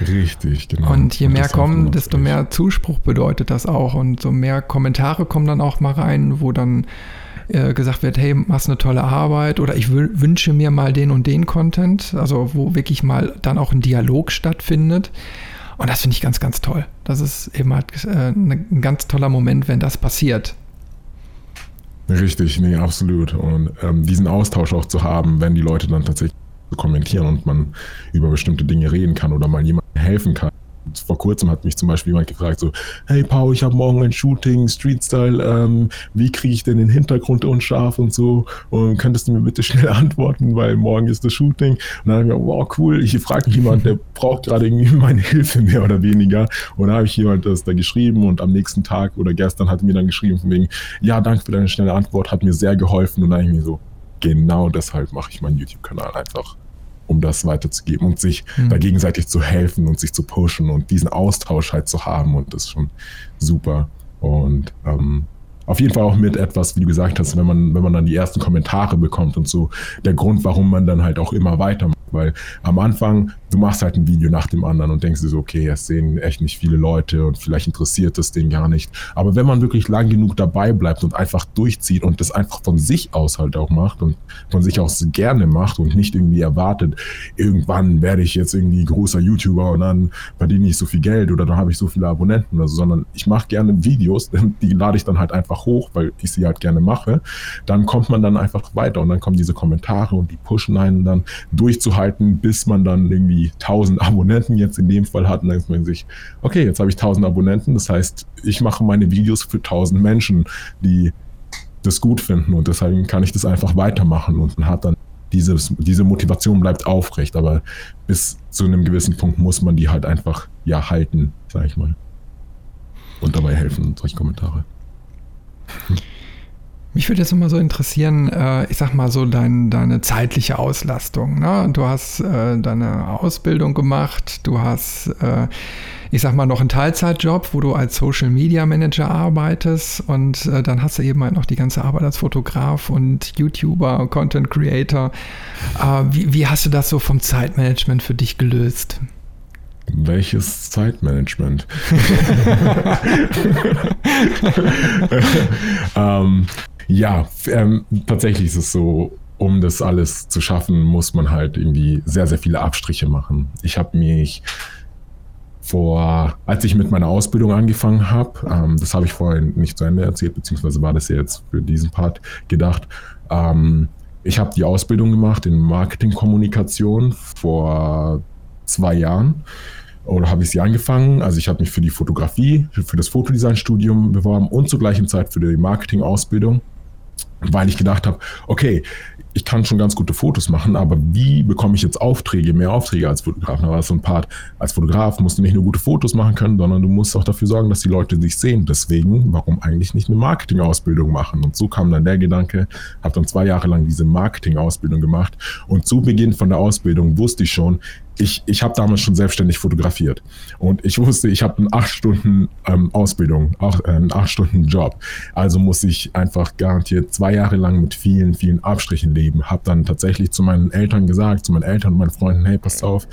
Richtig, genau. Und je und mehr kommen, desto mehr Zuspruch bedeutet das auch. Und so mehr Kommentare kommen dann auch mal rein, wo dann äh, gesagt wird, hey, machst eine tolle Arbeit oder ich wünsche mir mal den und den Content, also wo wirklich mal dann auch ein Dialog stattfindet. Und das finde ich ganz, ganz toll. Das ist eben halt äh, ein ganz toller Moment, wenn das passiert. Richtig, nee, absolut. Und ähm, diesen Austausch auch zu haben, wenn die Leute dann tatsächlich kommentieren und man über bestimmte Dinge reden kann oder mal jemandem helfen kann. Vor kurzem hat mich zum Beispiel jemand gefragt, so, hey Paul, ich habe morgen ein Shooting, Street-Style, ähm, wie kriege ich denn den Hintergrund unscharf und so? Und könntest du mir bitte schnell antworten, weil morgen ist das Shooting. Und dann habe ich mir, wow, cool, ich frage jemanden, der braucht gerade irgendwie meine Hilfe mehr oder weniger. Und dann habe ich jemand das da geschrieben und am nächsten Tag oder gestern hat er mir dann geschrieben von wegen, ja, danke für deine schnelle Antwort, hat mir sehr geholfen. Und dann habe ich mir so, genau deshalb mache ich meinen YouTube-Kanal einfach, um das weiterzugeben und sich mhm. da gegenseitig zu helfen und sich zu pushen und diesen Austausch halt zu haben und das ist schon super. Und ähm, auf jeden Fall auch mit etwas, wie du gesagt hast, wenn man, wenn man dann die ersten Kommentare bekommt und so, der Grund, warum man dann halt auch immer weitermacht. Weil am Anfang, du machst halt ein Video nach dem anderen und denkst dir so, okay, es sehen echt nicht viele Leute und vielleicht interessiert es den gar nicht. Aber wenn man wirklich lang genug dabei bleibt und einfach durchzieht und das einfach von sich aus halt auch macht und von sich aus gerne macht und nicht irgendwie erwartet, irgendwann werde ich jetzt irgendwie großer YouTuber und dann verdiene ich so viel Geld oder dann habe ich so viele Abonnenten oder so, sondern ich mache gerne Videos, die lade ich dann halt einfach hoch, weil ich sie halt gerne mache. Dann kommt man dann einfach weiter und dann kommen diese Kommentare und die pushen einen dann durchzuhalten halten, bis man dann irgendwie 1000 Abonnenten jetzt in dem Fall hat. Und dann denkt man sich, okay, jetzt habe ich 1000 Abonnenten. Das heißt, ich mache meine Videos für 1000 Menschen, die das gut finden. Und deshalb kann ich das einfach weitermachen. Und man hat dann dieses, diese Motivation bleibt aufrecht. Aber bis zu einem gewissen Punkt muss man die halt einfach ja halten, sage ich mal. Und dabei helfen, solche Kommentare. Mich würde jetzt immer so interessieren, äh, ich sag mal so dein, deine zeitliche Auslastung. Ne? Du hast äh, deine Ausbildung gemacht, du hast, äh, ich sag mal, noch einen Teilzeitjob, wo du als Social Media Manager arbeitest und äh, dann hast du eben halt noch die ganze Arbeit als Fotograf und YouTuber, Content Creator. Äh, wie, wie hast du das so vom Zeitmanagement für dich gelöst? Welches Zeitmanagement? ähm, ja, ähm, tatsächlich ist es so, um das alles zu schaffen, muss man halt irgendwie sehr, sehr viele Abstriche machen. Ich habe mich vor, als ich mit meiner Ausbildung angefangen habe, ähm, das habe ich vorhin nicht zu Ende erzählt, beziehungsweise war das ja jetzt für diesen Part gedacht. Ähm, ich habe die Ausbildung gemacht in Marketingkommunikation vor zwei Jahren oder habe ich sie angefangen. Also ich habe mich für die Fotografie, für das Fotodesign-Studium beworben und zur gleichen Zeit für die Marketing-Ausbildung weil ich gedacht habe, okay, ich kann schon ganz gute Fotos machen, aber wie bekomme ich jetzt Aufträge, mehr Aufträge als Fotograf? Da war so ein Part, als Fotograf musst du nicht nur gute Fotos machen können, sondern du musst auch dafür sorgen, dass die Leute dich sehen. Deswegen, warum eigentlich nicht eine Marketingausbildung machen? Und so kam dann der Gedanke, habe dann zwei Jahre lang diese Marketingausbildung gemacht und zu Beginn von der Ausbildung wusste ich schon, ich, ich habe damals schon selbstständig fotografiert und ich wusste, ich habe eine acht Stunden ähm, Ausbildung, auch äh, einen acht Stunden Job. Also muss ich einfach garantiert zwei Jahre lang mit vielen, vielen Abstrichen leben. Habe dann tatsächlich zu meinen Eltern gesagt, zu meinen Eltern und meinen Freunden, hey, passt auf,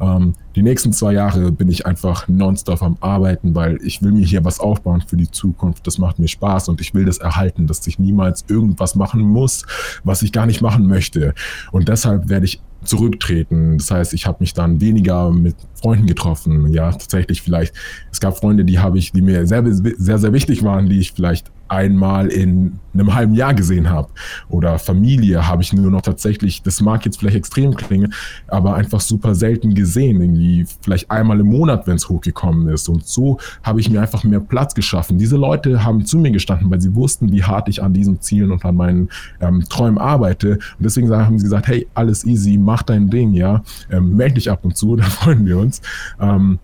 ähm, die nächsten zwei Jahre bin ich einfach nonstop am Arbeiten, weil ich will mir hier was aufbauen für die Zukunft. Das macht mir Spaß und ich will das erhalten, dass ich niemals irgendwas machen muss, was ich gar nicht machen möchte. Und deshalb werde ich zurücktreten. Das heißt, ich habe mich dann weniger mit Freunden getroffen. Ja, tatsächlich vielleicht. Es gab Freunde, die habe ich, die mir sehr, sehr, sehr wichtig waren, die ich vielleicht einmal in einem halben Jahr gesehen habe. Oder Familie habe ich nur noch tatsächlich, das mag jetzt vielleicht extrem klingen, aber einfach super selten gesehen. Irgendwie vielleicht einmal im Monat, wenn es hochgekommen ist. Und so habe ich mir einfach mehr Platz geschaffen. Diese Leute haben zu mir gestanden, weil sie wussten, wie hart ich an diesen Zielen und an meinen ähm, Träumen arbeite. Und deswegen haben sie gesagt, hey, alles easy, mach dein Ding, ja. Ähm, melde dich ab und zu, da freuen wir uns. Ähm,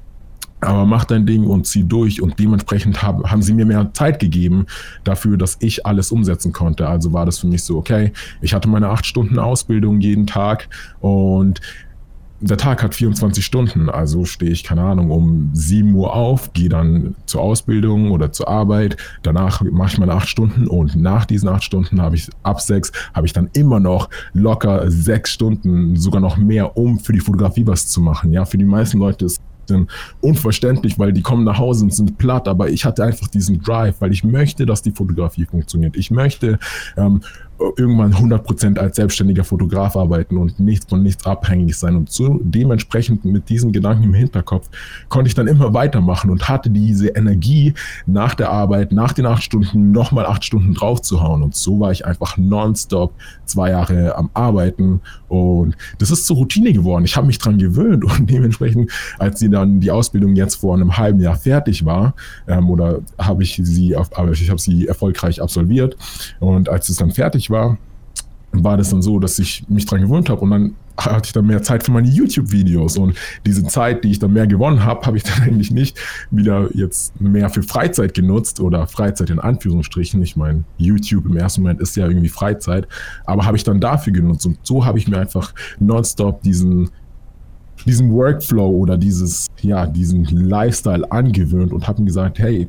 aber mach dein Ding und zieh durch. Und dementsprechend haben, haben sie mir mehr Zeit gegeben dafür, dass ich alles umsetzen konnte. Also war das für mich so, okay, ich hatte meine acht Stunden Ausbildung jeden Tag und der Tag hat 24 Stunden, also stehe ich, keine Ahnung, um 7 Uhr auf, gehe dann zur Ausbildung oder zur Arbeit, danach mache ich meine 8 Stunden und nach diesen 8 Stunden habe ich ab 6, habe ich dann immer noch locker 6 Stunden, sogar noch mehr, um für die Fotografie was zu machen. Ja, für die meisten Leute ist unverständlich, weil die kommen nach Hause und sind platt, aber ich hatte einfach diesen Drive, weil ich möchte, dass die Fotografie funktioniert. Ich möchte ähm, irgendwann 100% als selbstständiger Fotograf arbeiten und nichts von nichts abhängig sein. Und so dementsprechend mit diesem Gedanken im Hinterkopf konnte ich dann immer weitermachen und hatte diese Energie nach der Arbeit, nach den acht Stunden nochmal acht Stunden draufzuhauen. Und so war ich einfach nonstop zwei Jahre am Arbeiten und das ist zur Routine geworden. Ich habe mich dran gewöhnt und dementsprechend, als sie dann die Ausbildung jetzt vor einem halben Jahr fertig war, ähm, oder habe ich sie, auf, ich habe sie erfolgreich absolviert und als es dann fertig war, war das dann so, dass ich mich dran gewöhnt habe und dann hatte ich dann mehr Zeit für meine YouTube-Videos und diese Zeit, die ich dann mehr gewonnen habe, habe ich dann eigentlich nicht wieder jetzt mehr für Freizeit genutzt oder Freizeit in Anführungsstrichen. Ich meine, YouTube im ersten Moment ist ja irgendwie Freizeit, aber habe ich dann dafür genutzt und so habe ich mir einfach nonstop diesen diesen Workflow oder dieses ja diesen Lifestyle angewöhnt und habe mir gesagt, hey,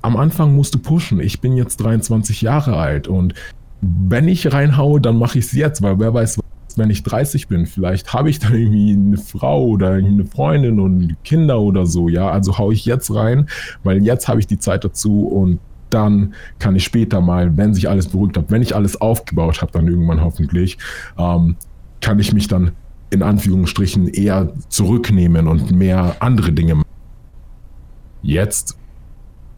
am Anfang musst du pushen. Ich bin jetzt 23 Jahre alt und wenn ich reinhaue, dann mache ich es jetzt, weil wer weiß, wenn ich 30 bin, vielleicht habe ich dann irgendwie eine Frau oder eine Freundin und Kinder oder so, ja, also haue ich jetzt rein, weil jetzt habe ich die Zeit dazu und dann kann ich später mal, wenn sich alles beruhigt hat, wenn ich alles aufgebaut habe, dann irgendwann hoffentlich, ähm, kann ich mich dann in Anführungsstrichen eher zurücknehmen und mehr andere Dinge machen. Jetzt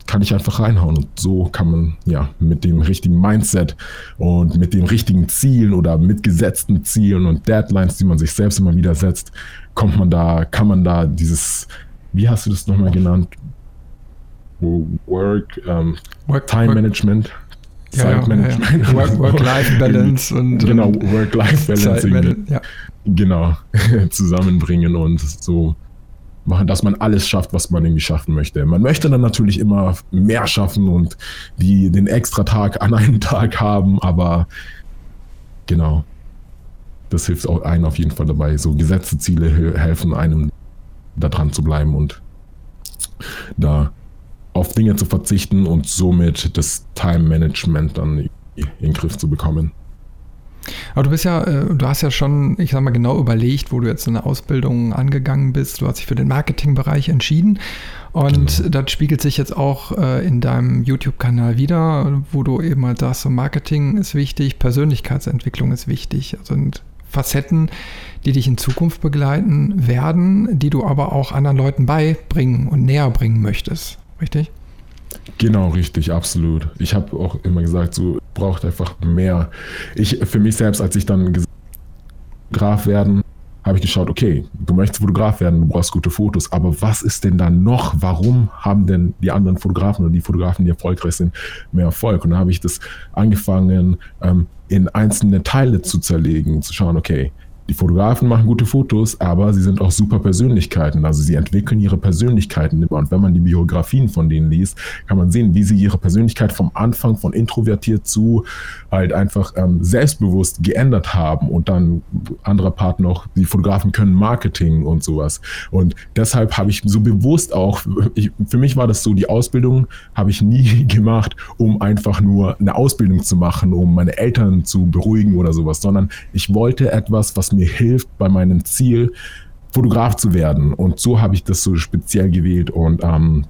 kann ich einfach reinhauen. Und so kann man ja mit dem richtigen Mindset und mit den richtigen Zielen oder mit gesetzten Zielen und Deadlines, die man sich selbst immer wieder setzt, kommt man da, kann man da dieses, wie hast du das nochmal genannt? Work, ähm, Work Time Management. Ja, Zeitmanagement. Ja, ja. Work-Life-Balance und genau, Work-Life-Balance ja. genau zusammenbringen und so dass man alles schafft, was man irgendwie schaffen möchte. Man möchte dann natürlich immer mehr schaffen und die den extra Tag an einem Tag haben, aber genau. Das hilft auch einem auf jeden Fall dabei. So gesetzte Ziele helfen einem, da dran zu bleiben und da auf Dinge zu verzichten und somit das Time Management dann in den Griff zu bekommen. Aber du bist ja, äh, du hast ja schon, ich sag mal, genau überlegt, wo du jetzt eine Ausbildung angegangen bist. Du hast dich für den Marketingbereich entschieden. Und genau. das spiegelt sich jetzt auch äh, in deinem YouTube-Kanal wieder, wo du eben halt sagst, so Marketing ist wichtig, Persönlichkeitsentwicklung ist wichtig. Also sind Facetten, die dich in Zukunft begleiten werden, die du aber auch anderen Leuten beibringen und näher bringen möchtest. Richtig? Genau, richtig, absolut. Ich habe auch immer gesagt, so braucht einfach mehr. Ich für mich selbst, als ich dann Fotograf werden, habe ich geschaut, okay, du möchtest Fotograf werden, du brauchst gute Fotos, aber was ist denn da noch? Warum haben denn die anderen Fotografen oder die Fotografen, die erfolgreich sind, mehr Erfolg? Und dann habe ich das angefangen, ähm, in einzelne Teile zu zerlegen, zu schauen, okay, die Fotografen machen gute Fotos, aber sie sind auch super Persönlichkeiten. Also sie entwickeln ihre Persönlichkeiten immer. Und wenn man die Biografien von denen liest, kann man sehen, wie sie ihre Persönlichkeit vom Anfang von introvertiert zu halt einfach ähm, selbstbewusst geändert haben. Und dann anderer Part noch, die Fotografen können Marketing und sowas. Und deshalb habe ich so bewusst auch, ich, für mich war das so, die Ausbildung habe ich nie gemacht, um einfach nur eine Ausbildung zu machen, um meine Eltern zu beruhigen oder sowas, sondern ich wollte etwas, was mir hilft bei meinem Ziel, Fotograf zu werden. Und so habe ich das so speziell gewählt. Und ähm,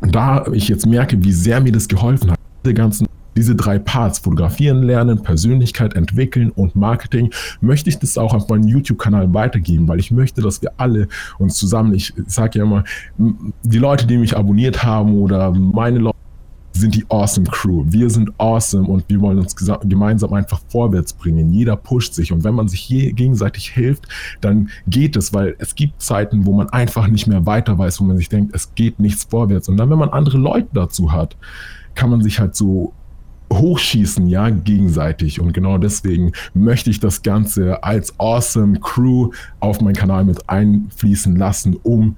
da ich jetzt merke, wie sehr mir das geholfen hat, diese ganzen diese drei Parts, fotografieren lernen, Persönlichkeit entwickeln und Marketing, möchte ich das auch auf meinem YouTube-Kanal weitergeben, weil ich möchte, dass wir alle uns zusammen, ich sage ja immer, die Leute, die mich abonniert haben oder meine Leute, sind die Awesome Crew. Wir sind awesome und wir wollen uns gemeinsam einfach vorwärts bringen. Jeder pusht sich und wenn man sich gegenseitig hilft, dann geht es, weil es gibt Zeiten, wo man einfach nicht mehr weiter weiß, wo man sich denkt, es geht nichts vorwärts. Und dann, wenn man andere Leute dazu hat, kann man sich halt so hochschießen, ja, gegenseitig. Und genau deswegen möchte ich das Ganze als Awesome Crew auf meinen Kanal mit einfließen lassen, um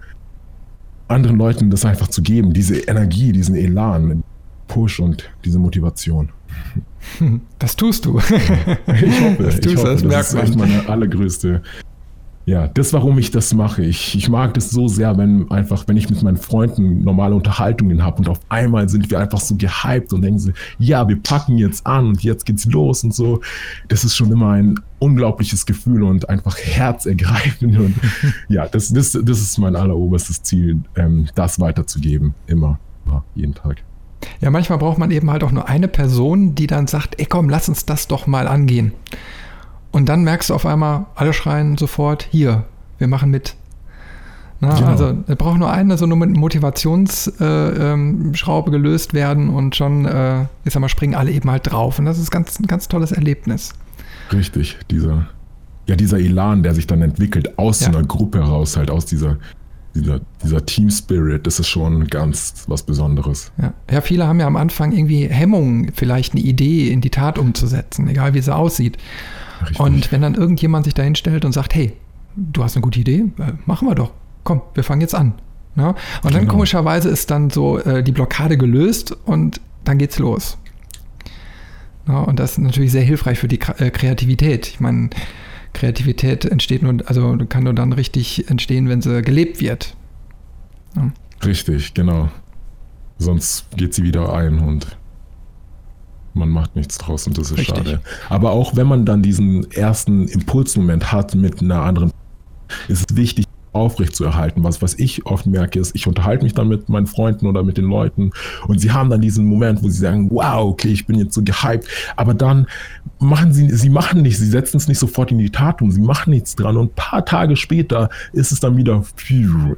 anderen Leuten das einfach zu geben, diese Energie, diesen Elan. Push und diese Motivation. Das tust du. Ich hoffe, das, tust, ich hoffe, das, das merkt ist man. meine allergrößte ja, das, warum ich das mache. Ich, ich mag das so sehr, wenn einfach, wenn ich mit meinen Freunden normale Unterhaltungen habe und auf einmal sind wir einfach so gehypt und denken so, ja, wir packen jetzt an und jetzt geht's los und so. Das ist schon immer ein unglaubliches Gefühl und einfach herzergreifend. Und ja, das, das, das ist mein alleroberstes Ziel, ähm, das weiterzugeben. Immer, ja, jeden Tag. Ja, manchmal braucht man eben halt auch nur eine Person, die dann sagt, ey komm, lass uns das doch mal angehen. Und dann merkst du auf einmal, alle schreien sofort, hier, wir machen mit. Na, genau. Also es braucht nur eine so eine Motivationsschraube äh, ähm, gelöst werden und schon, äh, ich sag mal, springen alle eben halt drauf. Und das ist ganz, ein ganz tolles Erlebnis. Richtig, dieser, ja, dieser Elan, der sich dann entwickelt aus ja. so einer Gruppe heraus, halt aus dieser, dieser, dieser Team Spirit, das ist schon ganz was Besonderes. Ja. ja, viele haben ja am Anfang irgendwie Hemmungen, vielleicht eine Idee in die Tat umzusetzen, egal wie sie aussieht. Richtig. Und wenn dann irgendjemand sich dahin stellt und sagt, hey, du hast eine gute Idee, äh, machen wir doch. Komm, wir fangen jetzt an. Ja? Und genau. dann komischerweise ist dann so äh, die Blockade gelöst und dann geht's los. Ja, und das ist natürlich sehr hilfreich für die äh, Kreativität. Ich meine, Kreativität entsteht nur, also kann nur dann richtig entstehen, wenn sie gelebt wird. Ja. Richtig, genau. Sonst geht sie wieder ein und man macht nichts draus und das ist Richtig. schade. Aber auch wenn man dann diesen ersten Impulsmoment hat mit einer anderen, ist es wichtig, aufrecht zu erhalten. Was, was ich oft merke, ist, ich unterhalte mich dann mit meinen Freunden oder mit den Leuten und sie haben dann diesen Moment, wo sie sagen, wow, okay, ich bin jetzt so gehypt, aber dann machen sie, sie machen nicht, sie setzen es nicht sofort in die Tat um, sie machen nichts dran und ein paar Tage später ist es dann wieder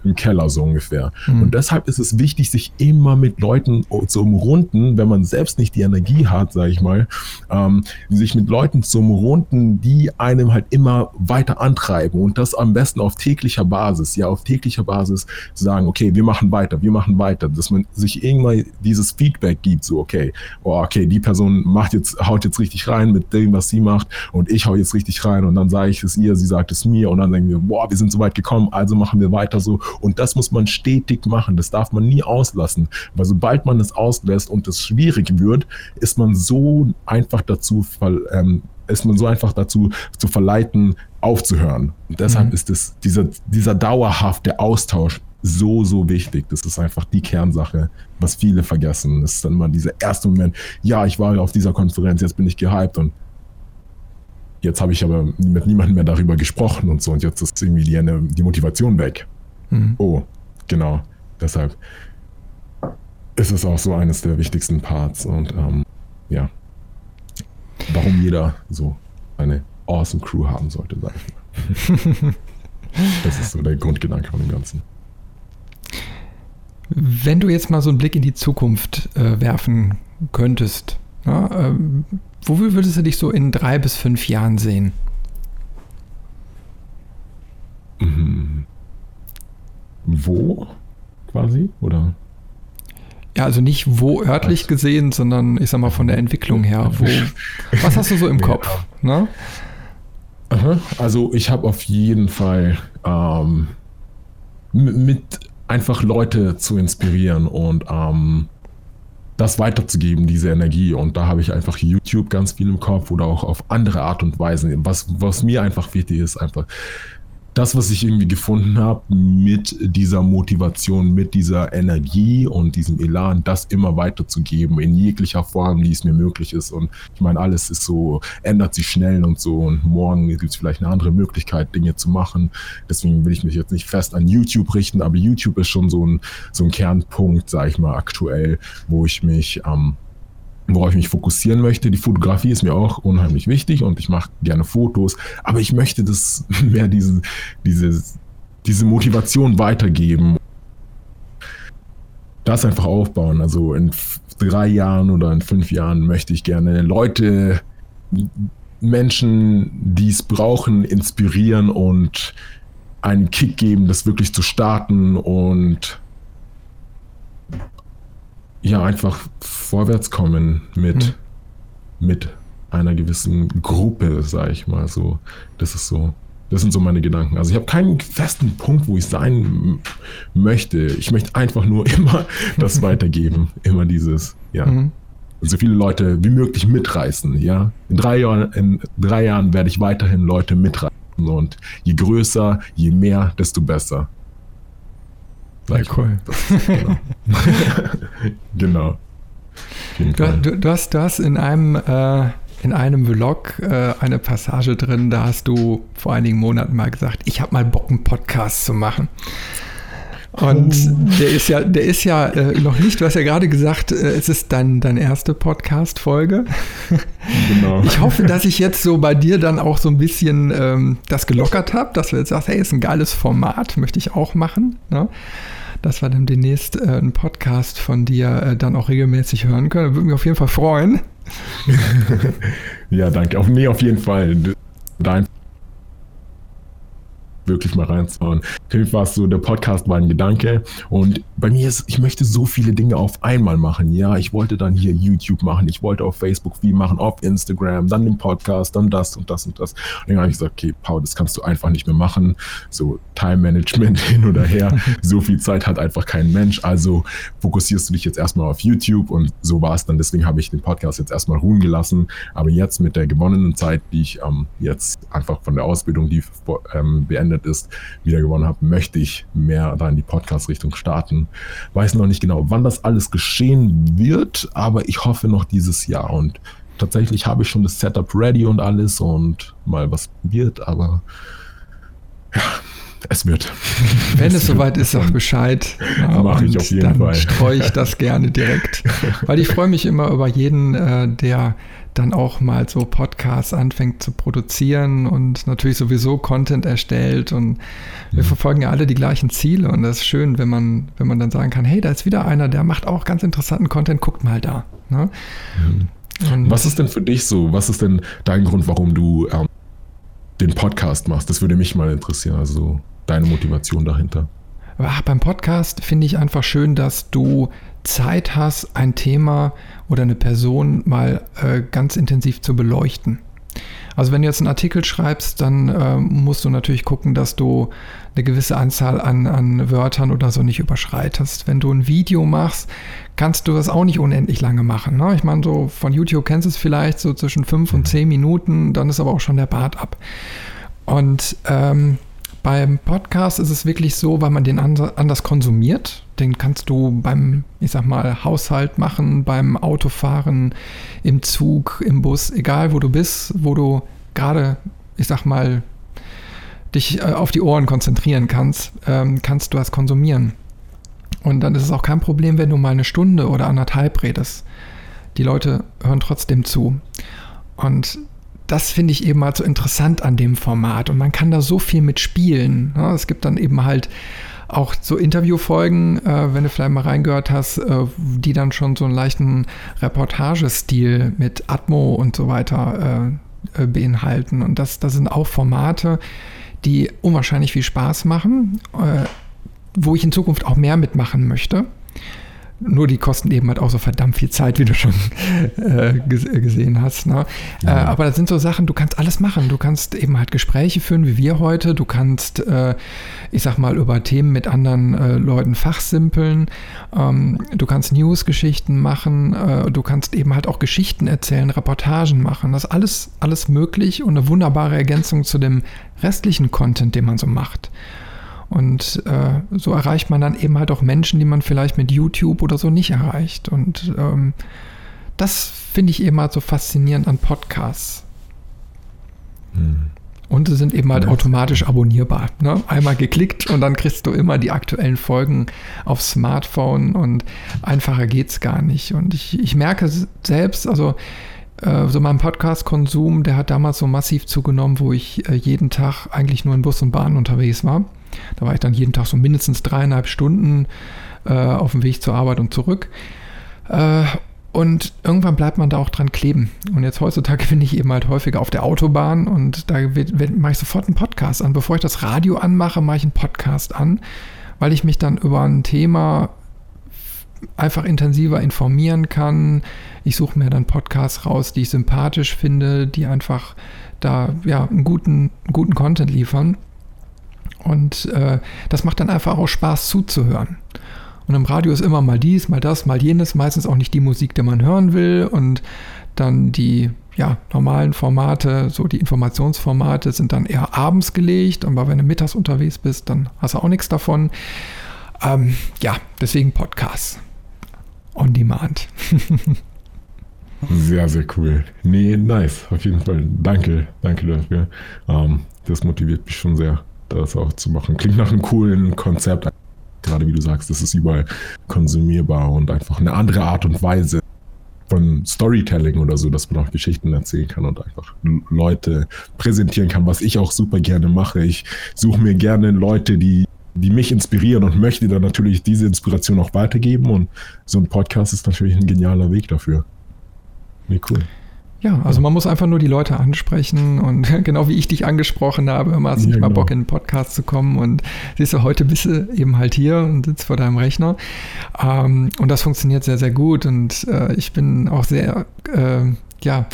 im Keller so ungefähr. Mhm. Und deshalb ist es wichtig, sich immer mit Leuten zu umrunden, wenn man selbst nicht die Energie hat, sage ich mal, ähm, sich mit Leuten zu umrunden, die einem halt immer weiter antreiben und das am besten auf täglicher Basis Basis, ja auf täglicher Basis sagen, okay, wir machen weiter, wir machen weiter, dass man sich irgendwann dieses Feedback gibt, so okay, oh, okay, die Person macht jetzt, haut jetzt richtig rein mit dem, was sie macht und ich hau jetzt richtig rein und dann sage ich es ihr, sie sagt es mir und dann denken wir, boah, wir sind so weit gekommen, also machen wir weiter so. Und das muss man stetig machen, das darf man nie auslassen, weil sobald man es auslässt und es schwierig wird, ist man so einfach dazu ähm, ist man so einfach dazu zu verleiten, aufzuhören. Und deshalb mhm. ist es dieser, dieser dauerhafte Austausch so, so wichtig. Das ist einfach die Kernsache, was viele vergessen. Das ist dann immer dieser erste Moment, ja, ich war auf dieser Konferenz, jetzt bin ich gehypt und jetzt habe ich aber mit niemandem mehr darüber gesprochen und so und jetzt ist irgendwie die, die Motivation weg. Mhm. Oh, genau. Deshalb ist es auch so eines der wichtigsten Parts und ähm, ja, warum jeder so eine awesome Crew haben sollte, sag ich mal. das ist so der Grundgedanke von dem Ganzen. Wenn du jetzt mal so einen Blick in die Zukunft äh, werfen könntest, ja, ähm, wo würdest du dich so in drei bis fünf Jahren sehen? Mhm. Wo quasi? Oder? Ja, also nicht wo örtlich gesehen, sondern ich sag mal von der Entwicklung her. Wo, was hast du so im Kopf? Ne? Also ich habe auf jeden Fall ähm, mit einfach Leute zu inspirieren und ähm, das weiterzugeben, diese Energie. Und da habe ich einfach YouTube ganz viel im Kopf oder auch auf andere Art und Weise. Was, was mir einfach wichtig ist, einfach das, was ich irgendwie gefunden habe mit dieser Motivation, mit dieser Energie und diesem Elan, das immer weiterzugeben in jeglicher Form, wie es mir möglich ist. Und ich meine, alles ist so, ändert sich schnell und so. Und morgen gibt es vielleicht eine andere Möglichkeit, Dinge zu machen. Deswegen will ich mich jetzt nicht fest an YouTube richten, aber YouTube ist schon so ein, so ein Kernpunkt, sage ich mal, aktuell, wo ich mich ähm, worauf ich mich fokussieren möchte. Die Fotografie ist mir auch unheimlich wichtig und ich mache gerne Fotos, aber ich möchte das mehr diese, diese, diese Motivation weitergeben. Das einfach aufbauen. Also in drei Jahren oder in fünf Jahren möchte ich gerne Leute, Menschen, die es brauchen, inspirieren und einen Kick geben, das wirklich zu starten und ja, einfach vorwärts kommen mit, mhm. mit einer gewissen Gruppe, sage ich mal so. Das ist so, das sind so meine Gedanken. Also ich habe keinen festen Punkt, wo ich sein möchte. Ich möchte einfach nur immer das weitergeben. Immer dieses, ja. Mhm. So viele Leute wie möglich mitreißen, ja. In drei Jahren, in drei Jahren werde ich weiterhin Leute mitreißen. Und je größer, je mehr, desto besser. Sehr cool. genau. genau. Du, du, du, hast, du hast in einem, äh, in einem Vlog äh, eine Passage drin, da hast du vor einigen Monaten mal gesagt, ich habe mal Bock, einen Podcast zu machen. Und oh. der ist ja, der ist ja äh, noch nicht, du hast ja gerade gesagt, äh, es ist dein, deine erste Podcast-Folge. Genau. Ich hoffe, dass ich jetzt so bei dir dann auch so ein bisschen ähm, das gelockert habe, dass du jetzt sagst, hey, ist ein geiles Format, möchte ich auch machen. Ne? Dass wir dann demnächst äh, einen Podcast von dir äh, dann auch regelmäßig hören können. Würde mich auf jeden Fall freuen. ja, danke. Auf, nee, auf jeden Fall. Dein wirklich mal reinzuhauen. Für mich war es so, der Podcast war ein Gedanke und bei mir ist, ich möchte so viele Dinge auf einmal machen. Ja, ich wollte dann hier YouTube machen, ich wollte auf Facebook viel machen, auf Instagram, dann den Podcast, dann das und das und das. Und dann habe ich gesagt, okay, Paul, das kannst du einfach nicht mehr machen. So Time Management hin oder her. so viel Zeit hat einfach kein Mensch. Also fokussierst du dich jetzt erstmal auf YouTube und so war es dann. Deswegen habe ich den Podcast jetzt erstmal ruhen gelassen. Aber jetzt mit der gewonnenen Zeit, die ich ähm, jetzt einfach von der Ausbildung, die ähm, beendet beendet ist, wieder gewonnen habe, möchte ich mehr da in die Podcast-Richtung starten. Weiß noch nicht genau, wann das alles geschehen wird, aber ich hoffe noch dieses Jahr. Und tatsächlich habe ich schon das Setup ready und alles und mal was probiert, aber ja, es wird. Wenn es, soweit ist, sag Bescheid. Mache ich auf jeden dann Fall. streue ich das gerne direkt. Weil ich freue mich immer über jeden, äh, der dann auch mal so Podcasts anfängt zu produzieren und natürlich sowieso Content erstellt und wir mhm. verfolgen ja alle die gleichen Ziele und das ist schön, wenn man, wenn man dann sagen kann, hey, da ist wieder einer, der macht auch ganz interessanten Content, guckt mal da. Ne? Mhm. Was ist denn für dich so, was ist denn dein Grund, warum du ähm, den Podcast machst? Das würde mich mal interessieren, also deine Motivation dahinter. Ach, beim Podcast finde ich einfach schön, dass du Zeit hast, ein Thema oder eine Person mal äh, ganz intensiv zu beleuchten. Also wenn du jetzt einen Artikel schreibst, dann äh, musst du natürlich gucken, dass du eine gewisse Anzahl an, an Wörtern oder so nicht überschreitest. Wenn du ein Video machst, kannst du das auch nicht unendlich lange machen. Ne? Ich meine, so von YouTube kennst du es vielleicht so zwischen fünf und zehn Minuten, dann ist aber auch schon der Bart ab. Und ähm, beim Podcast ist es wirklich so, weil man den anders konsumiert. Den kannst du beim, ich sag mal, Haushalt machen, beim Autofahren, im Zug, im Bus, egal wo du bist, wo du gerade, ich sag mal, dich äh, auf die Ohren konzentrieren kannst, ähm, kannst du das konsumieren. Und dann ist es auch kein Problem, wenn du mal eine Stunde oder anderthalb redest. Die Leute hören trotzdem zu. Und das finde ich eben halt so interessant an dem Format und man kann da so viel mit spielen. Ne? Es gibt dann eben halt auch so Interviewfolgen, äh, wenn du vielleicht mal reingehört hast, äh, die dann schon so einen leichten Reportagestil mit Atmo und so weiter äh, äh, beinhalten. Und das, das sind auch Formate, die unwahrscheinlich viel Spaß machen, äh, wo ich in Zukunft auch mehr mitmachen möchte. Nur die kosten eben halt auch so verdammt viel Zeit, wie du schon äh, äh, gesehen hast. Ne? Ja. Äh, aber das sind so Sachen, du kannst alles machen. Du kannst eben halt Gespräche führen, wie wir heute. Du kannst, äh, ich sag mal, über Themen mit anderen äh, Leuten fachsimpeln. Ähm, du kannst News-Geschichten machen. Äh, du kannst eben halt auch Geschichten erzählen, Reportagen machen. Das ist alles, alles möglich und eine wunderbare Ergänzung zu dem restlichen Content, den man so macht. Und äh, so erreicht man dann eben halt auch Menschen, die man vielleicht mit YouTube oder so nicht erreicht. Und ähm, das finde ich eben halt so faszinierend an Podcasts. Hm. Und sie sind eben halt ja. automatisch abonnierbar. Ne? Einmal geklickt und dann kriegst du immer die aktuellen Folgen aufs Smartphone und einfacher geht es gar nicht. Und ich, ich merke selbst, also äh, so mein Podcast-Konsum, der hat damals so massiv zugenommen, wo ich äh, jeden Tag eigentlich nur in Bus und Bahn unterwegs war. Da war ich dann jeden Tag so mindestens dreieinhalb Stunden äh, auf dem Weg zur Arbeit und zurück. Äh, und irgendwann bleibt man da auch dran kleben. Und jetzt heutzutage bin ich eben halt häufiger auf der Autobahn und da mache ich sofort einen Podcast an. Bevor ich das Radio anmache, mache ich einen Podcast an, weil ich mich dann über ein Thema einfach intensiver informieren kann. Ich suche mir dann Podcasts raus, die ich sympathisch finde, die einfach da ja einen guten, guten Content liefern. Und äh, das macht dann einfach auch Spaß zuzuhören. Und im Radio ist immer mal dies, mal das, mal jenes, meistens auch nicht die Musik, die man hören will. Und dann die, ja, normalen Formate, so die Informationsformate sind dann eher abends gelegt, aber wenn du mittags unterwegs bist, dann hast du auch nichts davon. Ähm, ja, deswegen Podcasts. On Demand. sehr, sehr cool. Nee, nice. Auf jeden Fall. Danke, danke dafür. Ähm, das motiviert mich schon sehr, das auch zu machen. Klingt nach einem coolen Konzept. Gerade wie du sagst, das ist überall konsumierbar und einfach eine andere Art und Weise von Storytelling oder so, dass man auch Geschichten erzählen kann und einfach Leute präsentieren kann, was ich auch super gerne mache. Ich suche mir gerne Leute, die, die mich inspirieren und möchte dann natürlich diese Inspiration auch weitergeben. Und so ein Podcast ist natürlich ein genialer Weg dafür. Nee, cool. Ja, also man muss einfach nur die Leute ansprechen und genau wie ich dich angesprochen habe, immer hast du ja, nicht mal genau. Bock in einen Podcast zu kommen und siehst du, heute bist du eben halt hier und sitzt vor deinem Rechner. Ähm, und das funktioniert sehr, sehr gut und äh, ich bin auch sehr, äh, ja,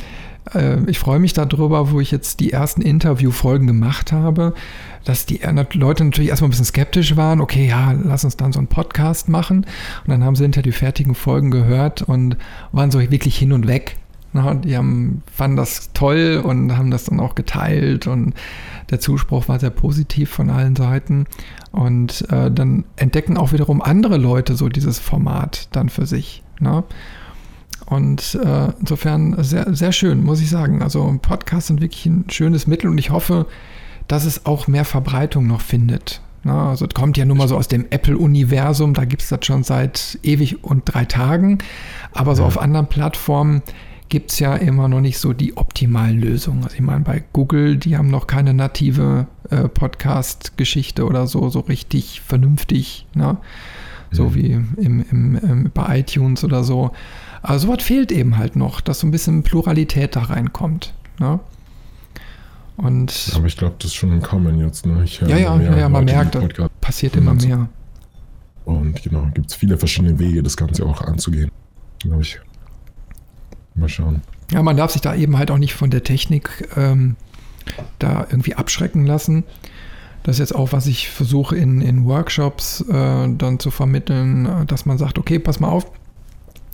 äh, ich freue mich darüber, wo ich jetzt die ersten Interviewfolgen gemacht habe, dass die Leute natürlich erstmal ein bisschen skeptisch waren, okay, ja, lass uns dann so einen Podcast machen. Und dann haben sie hinter die fertigen Folgen gehört und waren so wirklich hin und weg na, die haben, fanden das toll und haben das dann auch geteilt und der Zuspruch war sehr positiv von allen Seiten. Und äh, dann entdecken auch wiederum andere Leute so dieses Format dann für sich. Ne? Und äh, insofern sehr, sehr schön, muss ich sagen. Also Podcasts sind wirklich ein schönes Mittel und ich hoffe, dass es auch mehr Verbreitung noch findet. Na, ne? also es kommt ja nun mal so aus dem Apple-Universum, da gibt es das schon seit ewig und drei Tagen. Aber so ja. auf anderen Plattformen gibt es ja immer noch nicht so die optimalen Lösungen. Also ich meine, bei Google, die haben noch keine native äh, Podcast-Geschichte oder so, so richtig vernünftig, ne? so mhm. wie im, im, im, bei iTunes oder so. Aber sowas fehlt eben halt noch, dass so ein bisschen Pluralität da reinkommt. Ne? Und Aber ich glaube, das ist schon im Kommen jetzt. Ne? ja, ja, ja, ja, man merkt, das passiert immer mehr. Und genau, gibt es viele verschiedene Wege, das Ganze auch anzugehen. Glaube ich. Mal schauen. Ja, man darf sich da eben halt auch nicht von der Technik ähm, da irgendwie abschrecken lassen. Das ist jetzt auch, was ich versuche in, in Workshops äh, dann zu vermitteln, äh, dass man sagt, okay, pass mal auf,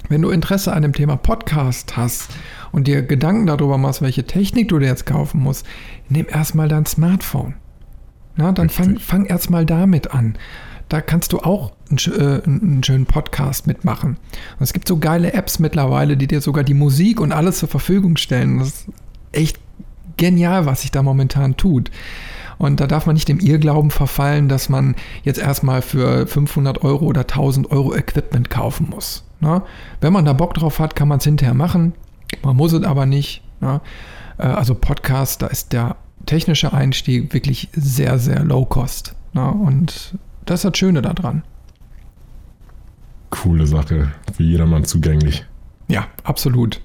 wenn du Interesse an dem Thema Podcast hast und dir Gedanken darüber machst, welche Technik du dir jetzt kaufen musst, nimm erstmal dein Smartphone. Na, dann fang, fang erstmal damit an da kannst du auch einen, äh, einen, schönen Podcast mitmachen. Und es gibt so geile Apps mittlerweile, die dir sogar die Musik und alles zur Verfügung stellen. Das ist echt genial, was sich da momentan tut. Und da darf man nicht dem Irrglauben verfallen, dass man jetzt erstmal für 500 Euro oder 1000 Euro Equipment kaufen muss. Na? Ne? Wenn man da Bock drauf hat, kann man es hinterher machen. Man muss es aber nicht. Na? Ne? Äh, also Podcast, da ist der technische Einstieg wirklich sehr, sehr low cost. Na? Ne? Und das ist das Schöne daran. Coole Sache. Für jedermann zugänglich. Ja, absolut.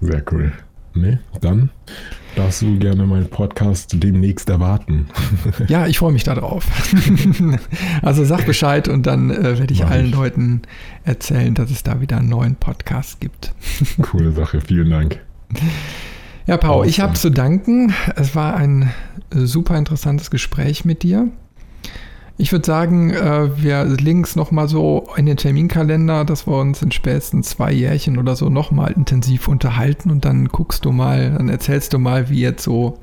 Sehr cool. Nee, dann darfst du gerne meinen Podcast demnächst erwarten. Ja, ich freue mich darauf. Also sag Bescheid und dann äh, werde ich Mach allen ich. Leuten erzählen, dass es da wieder einen neuen Podcast gibt. Coole Sache, vielen Dank. Ja, Paul, awesome. ich habe zu danken. Es war ein äh, super interessantes Gespräch mit dir. Ich würde sagen, äh, wir links nochmal so in den Terminkalender, dass wir uns in spätestens zwei Jährchen oder so nochmal intensiv unterhalten und dann guckst du mal, dann erzählst du mal, wie jetzt so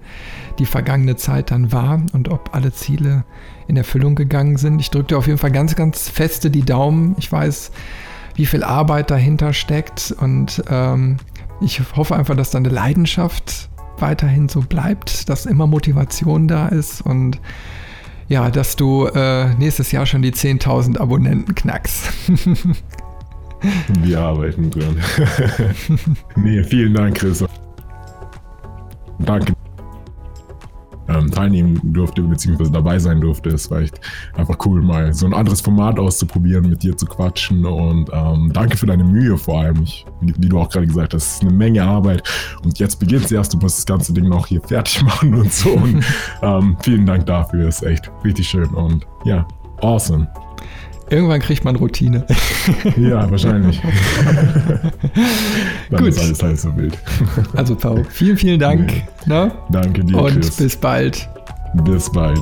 die vergangene Zeit dann war und ob alle Ziele in Erfüllung gegangen sind. Ich drücke dir auf jeden Fall ganz, ganz feste die Daumen. Ich weiß, wie viel Arbeit dahinter steckt und ähm, ich hoffe einfach, dass deine Leidenschaft weiterhin so bleibt, dass immer Motivation da ist und ja, dass du äh, nächstes Jahr schon die 10.000 Abonnenten knackst. Wir arbeiten dran. nee, vielen Dank, Chris. Danke ähm, teilnehmen durfte, beziehungsweise dabei sein durfte. Es war echt einfach cool, mal so ein anderes Format auszuprobieren, mit dir zu quatschen. Und ähm, danke für deine Mühe vor allem. Ich, wie du auch gerade gesagt hast, ist eine Menge Arbeit. Und jetzt beginnt es erst, du musst das ganze Ding noch hier fertig machen und so. Und ähm, vielen Dank dafür. Ist echt richtig schön. Und ja, awesome. Irgendwann kriegt man Routine. Ja, wahrscheinlich. Dann Gut. ist alles halb so wild. Also, Paul, vielen, vielen Dank. Nee. Danke dir. Und Chris. bis bald. Bis bald.